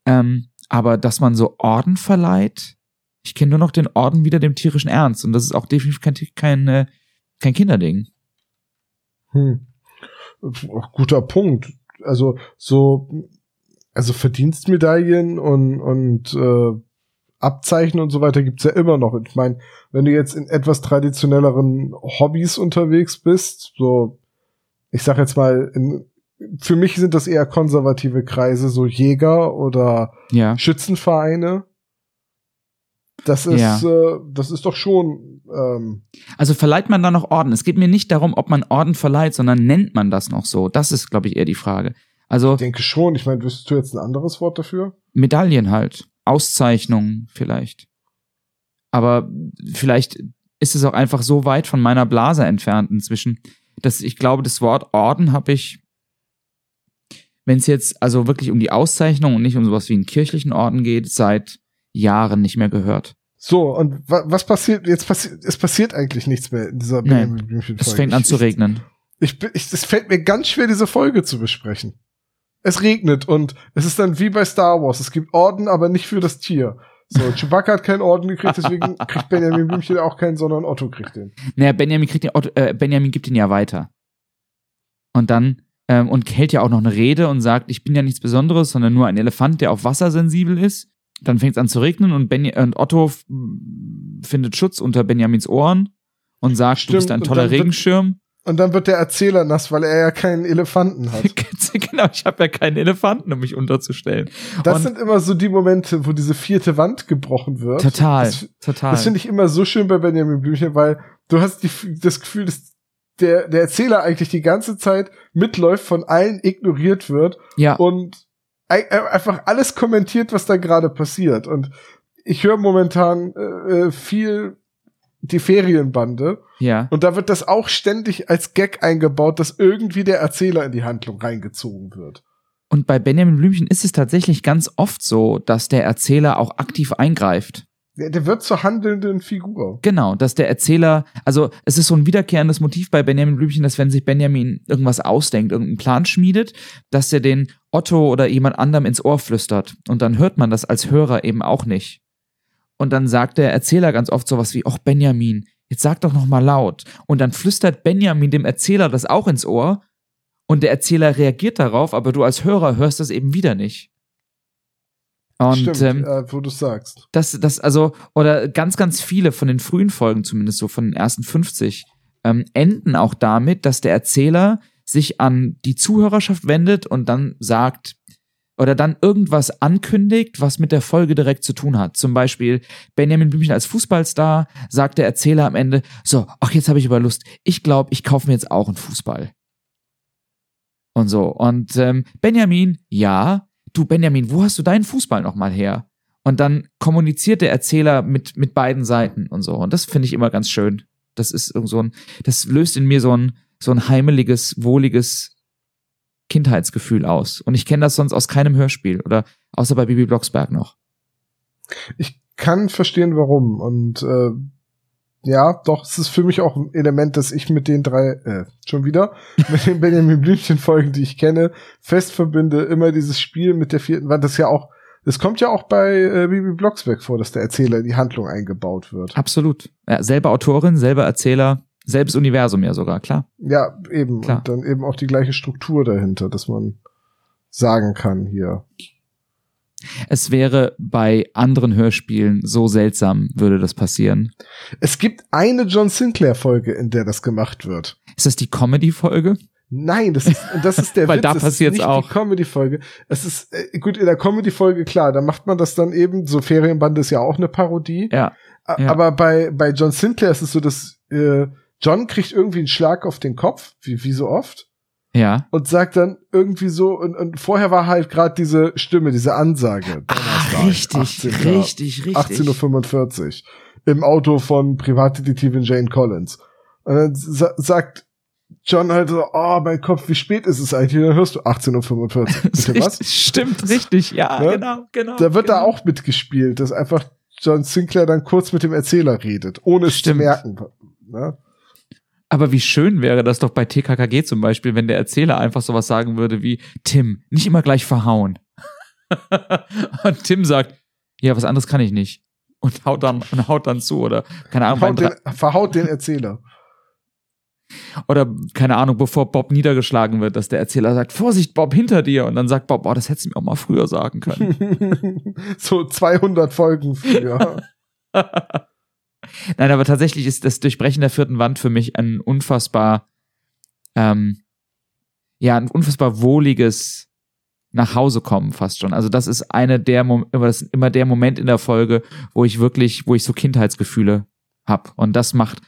Ähm, aber dass man so Orden verleiht, ich kenne nur noch den Orden wieder dem tierischen Ernst und das ist auch definitiv kein, kein, kein Kinderding. Hm. Guter Punkt. Also so, also Verdienstmedaillen und, und äh, Abzeichen und so weiter gibt's ja immer noch. Ich meine, wenn du jetzt in etwas traditionelleren Hobbys unterwegs bist, so, ich sag jetzt mal, in, für mich sind das eher konservative Kreise, so Jäger oder ja. Schützenvereine. Das ist, Ja. äh, das ist doch schon. Ähm, Also verleiht man da noch Orden? Es geht mir nicht darum, ob man Orden verleiht, sondern nennt man das noch so? Das ist, glaube ich, eher die Frage. Also ich denke schon. Ich meine, wüsstest du jetzt ein anderes Wort dafür? Medaillen halt, Auszeichnungen vielleicht. Aber vielleicht ist es auch einfach so weit von meiner Blase entfernt inzwischen, dass ich glaube, das Wort Orden habe ich, wenn es jetzt also wirklich um die Auszeichnung und nicht um sowas wie einen kirchlichen Orden geht, seit Jahren nicht mehr gehört. So, und wa was passiert? Jetzt passiert, es passiert eigentlich nichts mehr in dieser Benjamin Blümchen Es Folge. fängt an Ich- zu regnen. Ich, bin- ich, es fällt mir ganz schwer, diese Folge zu besprechen. Es regnet und es ist dann wie bei Star Wars. Es gibt Orden, aber nicht für das Tier. So, <laughs> Chewbacca hat keinen Orden gekriegt, deswegen <laughs> kriegt Benjamin Blümchen auch keinen, sondern Otto kriegt den. Naja, Benjamin kriegt den, Otto- äh, Benjamin gibt ihn ja weiter. Und dann, ähm, und hält ja auch noch eine Rede und sagt, ich bin ja nichts Besonderes, sondern nur ein Elefant, der auf Wasser sensibel ist. Dann fängt es an zu regnen und, Benja und Otto findet Schutz unter Benjamins Ohren und sagt, du Stimmt, bist ein toller Regenschirm. Und dann wird der Erzähler nass, weil er ja keinen Elefanten hat. <laughs> genau, ich habe ja keinen Elefanten, um mich unterzustellen. Das Und- sind immer so die Momente, wo diese vierte Wand gebrochen wird. Total, Das, total. das finde ich immer so schön bei Benjamin Blümchen, weil du hast die, das Gefühl, dass der, der Erzähler eigentlich die ganze Zeit mitläuft, von allen ignoriert wird ja, und äh, einfach alles kommentiert, was da gerade passiert. Und ich höre momentan äh, äh, viel die Ferienbande ja. und da wird das auch ständig als Gag eingebaut, dass irgendwie der Erzähler in die Handlung reingezogen wird. Und bei Benjamin Blümchen ist es tatsächlich ganz oft so, dass der Erzähler auch aktiv eingreift. Der, der wird zur handelnden Figur. Genau, dass der Erzähler, also es ist so ein wiederkehrendes Motiv bei Benjamin Blümchen, dass wenn sich Benjamin irgendwas ausdenkt, irgendeinen Plan schmiedet, dass er den Otto oder jemand anderem ins Ohr flüstert. Und dann hört man das als Hörer eben auch nicht. Und dann sagt der Erzähler ganz oft sowas wie, ach Benjamin, jetzt sag doch noch mal laut. Und dann flüstert Benjamin dem Erzähler das auch ins Ohr. Und der Erzähler reagiert darauf, aber du als Hörer hörst das eben wieder nicht. Und Stimmt, ähm, äh, wo du sagst. das, das, also, oder ganz, ganz viele von den frühen Folgen, zumindest so von den ersten 50, ähm, enden auch damit, dass der Erzähler sich an die Zuhörerschaft wendet und dann sagt, oder dann irgendwas ankündigt, was mit der Folge direkt zu tun hat. Zum Beispiel Benjamin Blümchen als Fußballstar, sagt der Erzähler am Ende, so, ach, jetzt habe ich aber Lust. Ich glaube, ich kaufe mir jetzt auch einen Fußball. Und so. Und ähm, Benjamin, ja, du Benjamin, wo hast du deinen Fußball nochmal her? Und dann kommuniziert der Erzähler mit, mit beiden Seiten und so. Und das finde ich immer ganz schön. Das ist irgend so ein, das löst in mir so ein, so ein heimeliges, wohliges Kindheitsgefühl aus. Und ich kenne das sonst aus keinem Hörspiel oder außer bei Bibi Blocksberg noch. Ich kann verstehen, warum. Und äh, ja, doch, es ist für mich auch ein Element, dass ich mit den drei, äh, schon wieder, <laughs> mit den Benjamin Blümchen-Folgen, die ich kenne, fest verbinde, immer dieses Spiel mit der vierten Wand, das ja auch, es kommt ja auch bei äh, Bibi Blocksberg vor, dass der Erzähler in die Handlung eingebaut wird. Absolut. Ja, selber Autorin, selber Erzähler, selbes Universum ja sogar, klar. Ja, eben. Klar. Und dann eben auch die gleiche Struktur dahinter, dass man sagen kann hier. Es wäre bei anderen Hörspielen so seltsam, würde das passieren. Es gibt eine John Sinclair-Folge, in der das gemacht wird. Ist das die Comedy-Folge? Nein, das ist, das ist der <laughs> Weil Witz. da das passiert's ist nicht auch. die Comedy-Folge. Es ist, äh, gut, in der Comedy-Folge, klar, da macht man das dann eben, so Ferienbande ist ja auch eine Parodie. Ja. A- ja. Aber bei, bei John Sinclair ist es so, dass äh, John kriegt irgendwie einen Schlag auf den Kopf, wie, wie so oft, Ja. und sagt dann irgendwie so, und, und vorher war halt gerade diese Stimme, diese Ansage. Donnerstag, 18. richtig, richtig. 18.45 Uhr im Auto von Privatdetektivin Jane Collins. Und dann sa sagt John halt so, oh, mein Kopf, wie spät ist es eigentlich? Und dann hörst du 18.45 Uhr. <laughs> Bitte was? Richtig, Stimmt, richtig. Ja, Ne? genau, genau. Da wird genau. da auch mitgespielt, dass einfach John Sinclair dann kurz mit dem Erzähler redet, ohne es Stimmt. zu merken. Ne? Aber wie schön wäre das doch bei TKKG zum Beispiel, wenn der Erzähler einfach sowas sagen würde wie, Tim, nicht immer gleich verhauen. <laughs> und Tim sagt, ja, was anderes kann ich nicht. Und haut dann, und haut dann zu, oder keine Ahnung, den, verhaut den Erzähler. oder keine Ahnung, bevor Bob niedergeschlagen wird, dass der Erzähler sagt, Vorsicht, Bob, hinter dir. Und dann sagt Bob, oh, das hättest du mir auch mal früher sagen können. <laughs> so 200 Folgen früher. <laughs> <laughs> Nein, aber tatsächlich ist das Durchbrechen der vierten Wand für mich ein unfassbar, ähm, ja, ein unfassbar wohliges nach Hause kommen fast schon. Also das ist eine der Mom immer das ist immer der Moment in der Folge, wo ich wirklich, wo ich so Kindheitsgefühle hab. Und das macht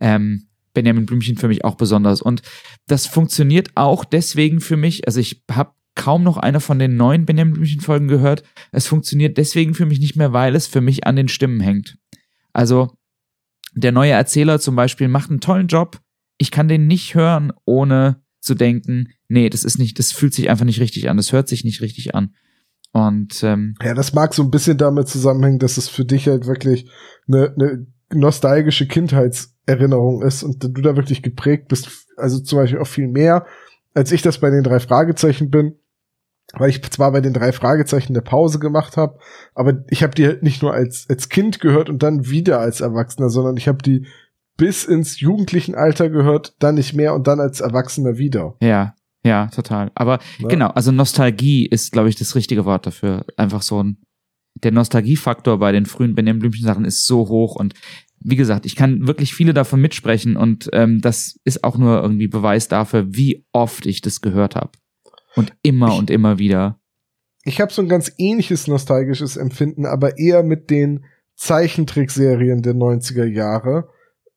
ähm, Benjamin Blümchen für mich auch besonders. Und das funktioniert auch deswegen für mich. Also ich habe kaum noch eine von den neuen Benjamin Blümchen Folgen gehört. Es funktioniert deswegen für mich nicht mehr, weil es für mich an den Stimmen hängt. Also der neue Erzähler zum Beispiel macht einen tollen Job. Ich kann den nicht hören, ohne zu denken, nee, das ist nicht, das fühlt sich einfach nicht richtig an, das hört sich nicht richtig an. Und ähm, Ja, das mag so ein bisschen damit zusammenhängen, dass es für dich halt wirklich eine, eine nostalgische Kindheitserinnerung ist und du da wirklich geprägt bist. Also zum Beispiel auch viel mehr, als ich das bei den drei Fragezeichen bin, weil ich zwar bei den drei Fragezeichen eine Pause gemacht habe, aber ich habe die halt nicht nur als, als Kind gehört und dann wieder als Erwachsener, sondern ich habe die bis ins jugendlichen Alter gehört, dann nicht mehr und dann als Erwachsener wieder. ja, ja, total. Aber Ne? genau, also Nostalgie ist, glaube ich, das richtige Wort dafür. Einfach so ein, der Nostalgiefaktor bei den frühen Benjamin Blümchen Sachen ist so hoch und wie gesagt, ich kann wirklich viele davon mitsprechen und ähm, das ist auch nur irgendwie Beweis dafür, wie oft ich das gehört habe. Und immer Ich- und immer wieder. Ich habe so ein ganz ähnliches nostalgisches Empfinden, aber eher mit den Zeichentrickserien der 90er Jahre,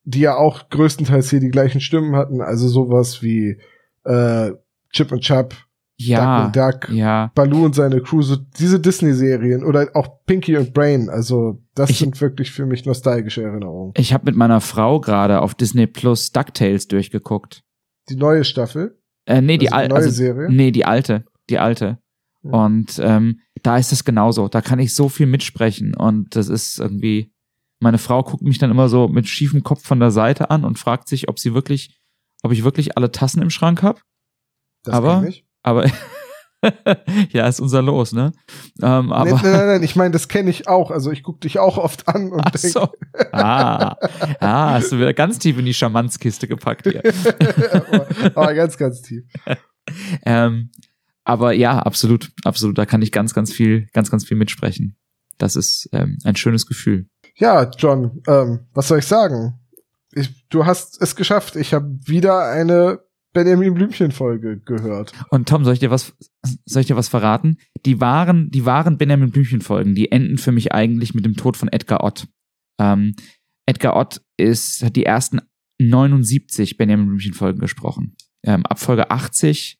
die ja auch größtenteils hier die gleichen Stimmen hatten, also sowas wie äh, Chip und Chap, Ja, Duck und Duck, ja. Baloo und seine Crew, so diese Disney-Serien oder auch Pinky und Brain, also das Ich- sind wirklich für mich nostalgische Erinnerungen. Ich habe mit meiner Frau gerade auf Disney Plus DuckTales durchgeguckt. Die neue Staffel, Äh, nee, die also die alte. neue Also, Serie. nee, die alte. Die alte. Ja. Und ähm, da ist es genauso. Da kann ich so viel mitsprechen. Und das ist irgendwie. Meine Frau guckt mich dann immer so mit schiefem Kopf von der Seite an und fragt sich, ob sie wirklich, ob ich wirklich alle Tassen im Schrank habe. Aber-. Aber <laughs> ja, ist unser Los, ne? Ähm, aber Nee, nein, nein, nein, ich meine, das kenne ich auch. Also ich gucke dich auch oft an und Ach denk, so. Ah, ah, hast du wieder ganz tief in die Charmanzkiste gepackt hier. aber, <laughs> aber ganz, ganz tief. <laughs> Ähm, aber ja, absolut, absolut. Da kann ich ganz, ganz viel, ganz, ganz viel mitsprechen. Das ist ähm, ein schönes Gefühl. Ja, John, ähm, was soll ich sagen? Ich, du hast es geschafft. Ich habe wieder eine Benjamin Blümchen-Folge gehört. Und Tom, soll ich dir was, soll ich dir was verraten? Die wahren, die wahren Benjamin Blümchen-Folgen, die enden für mich eigentlich mit dem Tod von Edgar Ott. Ähm, Edgar Ott ist, hat die ersten 79 Benjamin Blümchen-Folgen gesprochen. Ähm, ab Folge 80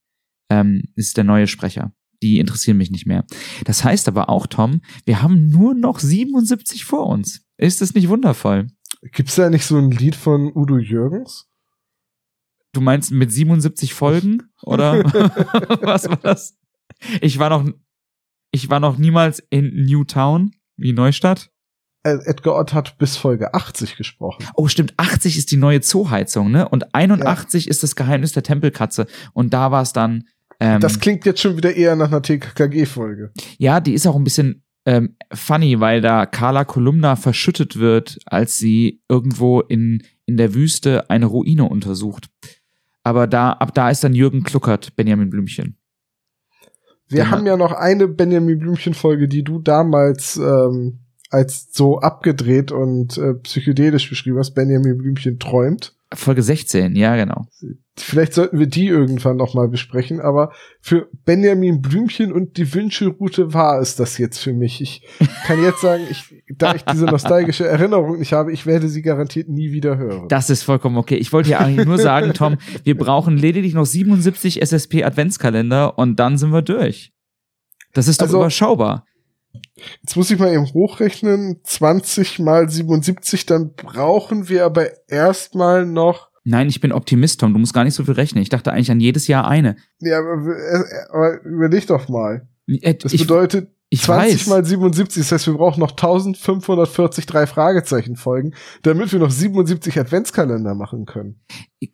ähm, ist der neue Sprecher. Die interessieren mich nicht mehr. Das heißt aber auch, Tom, wir haben nur noch 77 vor uns. Ist das nicht wundervoll? Gibt's da nicht so ein Lied von Udo Jürgens? Du meinst mit 77 Folgen? Oder <laughs> was war das? Ich war noch, ich war noch niemals in Newtown, wie Neustadt. äh, Edgar Ott hat bis Folge 80 gesprochen. Oh, stimmt, 80 ist die neue Zooheizung, ne? Und 81 ist das Geheimnis der Tempelkatze. Und da war es dann. Ähm, Das klingt jetzt schon wieder eher nach einer TKKG-Folge. ja, die ist auch ein bisschen ähm, funny, weil da Carla Kolumna verschüttet wird, als sie irgendwo in, in der Wüste eine Ruine untersucht. Aber da, ab da ist dann Jürgen Kluckert, Benjamin Blümchen. Wir Genau. haben ja noch eine Benjamin Blümchen-Folge, die du damals ähm, als so abgedreht und äh, psychedelisch beschrieben hast. Benjamin Blümchen träumt. Folge 16, ja, genau. Vielleicht sollten wir die irgendwann noch mal besprechen, aber für Benjamin Blümchen und die Wünschelroute war es das jetzt für mich. Ich kann jetzt sagen, ich, da ich diese nostalgische Erinnerung nicht habe, ich werde sie garantiert nie wieder hören. Das ist vollkommen okay. Ich wollte ja eigentlich nur sagen, <laughs> Tom, wir brauchen lediglich noch 77 SSP Adventskalender und dann sind wir durch. Das ist doch Also- überschaubar. Jetzt muss ich mal eben hochrechnen. 20 mal 77, dann brauchen wir aber erstmal noch. Nein, ich bin Optimist, Tom. Du musst gar nicht so viel rechnen. Ich dachte eigentlich an jedes Jahr eine. Ja, aber, äh, aber überleg doch mal. Äh, Das ich, bedeutet ich 20 weiß. mal 77, das heißt, wir brauchen noch 1540 drei Fragezeichen Folgen, damit wir noch 77 Adventskalender machen können.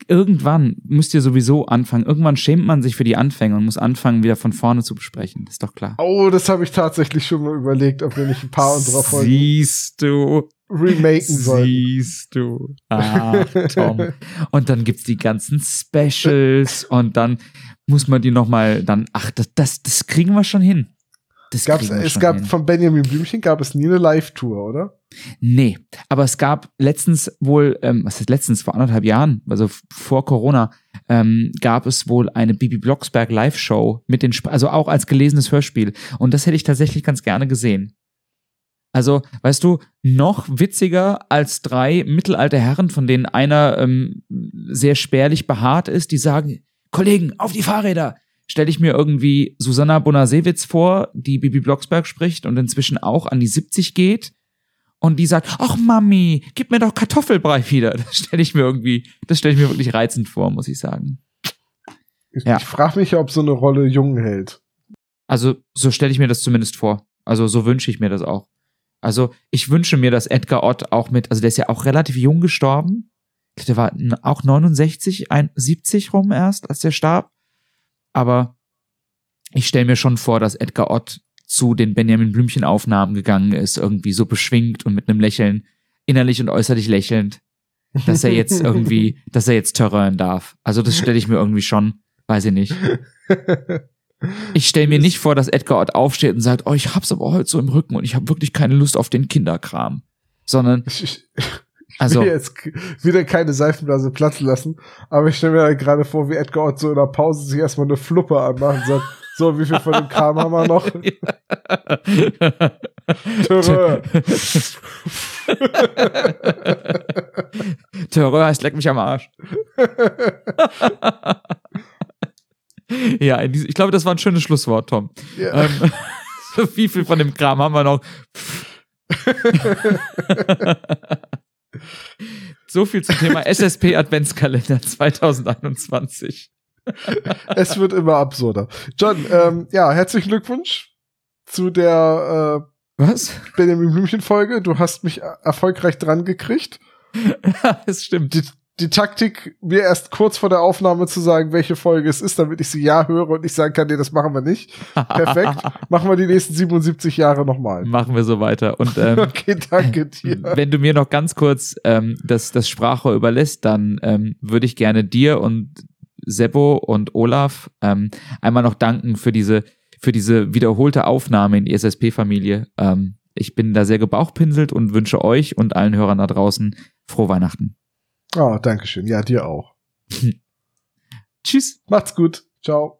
Irgendwann müsst ihr sowieso anfangen. Irgendwann schämt man sich für die Anfänge und muss anfangen, wieder von vorne zu besprechen. Das ist doch klar. Oh, das habe ich tatsächlich schon mal überlegt, ob wir nicht ein paar unserer Folgen Siehst du. remaken sollen. Siehst du. Ach, <laughs> Tom. Und dann gibt's die ganzen Specials und dann muss man die noch mal dann, ach, das, das, das kriegen wir schon hin. Das Gab's, es gab hin. von Benjamin Blümchen gab es nie eine Live-Tour, oder? Nee, aber es gab letztens wohl, ähm, was ist letztens, vor anderthalb Jahren, also vor Corona, ähm, gab es wohl eine Bibi Blocksberg Live-Show mit den, Sp also auch als gelesenes Hörspiel. Und das hätte ich tatsächlich ganz gerne gesehen. Also, weißt du, noch witziger als drei mittelalte Herren, von denen einer ähm, sehr spärlich behaart ist, die sagen, Kollegen, auf die Fahrräder! Stelle ich mir irgendwie Susanna Bonasewitz vor, die Bibi Blocksberg spricht und inzwischen auch an die 70 geht und die sagt, ach Mami, gib mir doch Kartoffelbrei wieder. <laughs> Das stelle ich mir irgendwie, das stelle ich mir wirklich reizend vor, muss ich sagen. Ich, Ja. ich frage mich, ob so eine Rolle jung hält. Also so stelle ich mir das zumindest vor. Also so wünsche ich mir das auch. Also ich wünsche mir, dass Edgar Ott auch mit, also der ist ja auch relativ jung gestorben. Der war auch 69, ein, 70 rum erst, als der starb. Aber ich stelle mir schon vor, dass Edgar Ott zu den Benjamin Blümchen Aufnahmen gegangen ist, irgendwie so beschwingt und mit einem Lächeln, innerlich und äußerlich lächelnd, dass er jetzt irgendwie, <laughs> dass er jetzt terrören darf. Also das stelle ich mir irgendwie schon, weiß ich nicht. Ich stelle mir nicht vor, dass Edgar Ott aufsteht und sagt, oh, ich hab's aber heute so im Rücken und ich habe wirklich keine Lust auf den Kinderkram. Sondern, also, will jetzt k- wieder keine Seifenblase platzen lassen, aber ich stelle mir halt gerade vor, wie Edgar Ott so in der Pause sich erstmal eine Fluppe anmacht und sagt, so, wie viel von dem Kram haben wir noch? <laughs> Terror. Terror <laughs> heißt leck mich am Arsch. <laughs> ja, ich glaube, das war ein schönes Schlusswort, Tom. Ja. Ähm, wie viel von dem Kram haben wir noch? So viel zum Thema SSP Adventskalender 2021. Es wird immer absurder. John, ähm, ja, herzlichen Glückwunsch zu der Was? äh, Benjamin Blümchen Folge. Du hast mich er- erfolgreich dran gekriegt. <laughs> Es stimmt. Die, die Taktik, mir erst kurz vor der Aufnahme zu sagen, welche Folge es ist, damit ich sie ja höre und ich sagen kann, nee, das machen wir nicht. Perfekt. <laughs> machen wir die nächsten 77 Jahre nochmal. Machen wir so weiter. Und <laughs> ähm, Okay, danke dir. <laughs> wenn du mir noch ganz kurz ähm, das, das Sprachrohr überlässt, dann ähm, würde ich gerne dir und Seppo und Olaf ähm, einmal noch danken für diese, für diese wiederholte Aufnahme in die SSP-Familie. Ähm, ich bin da sehr gebauchpinselt und wünsche euch und allen Hörern da draußen frohe Weihnachten. Oh, danke schön. Ja, dir auch. <laughs> Tschüss. Macht's gut. Ciao.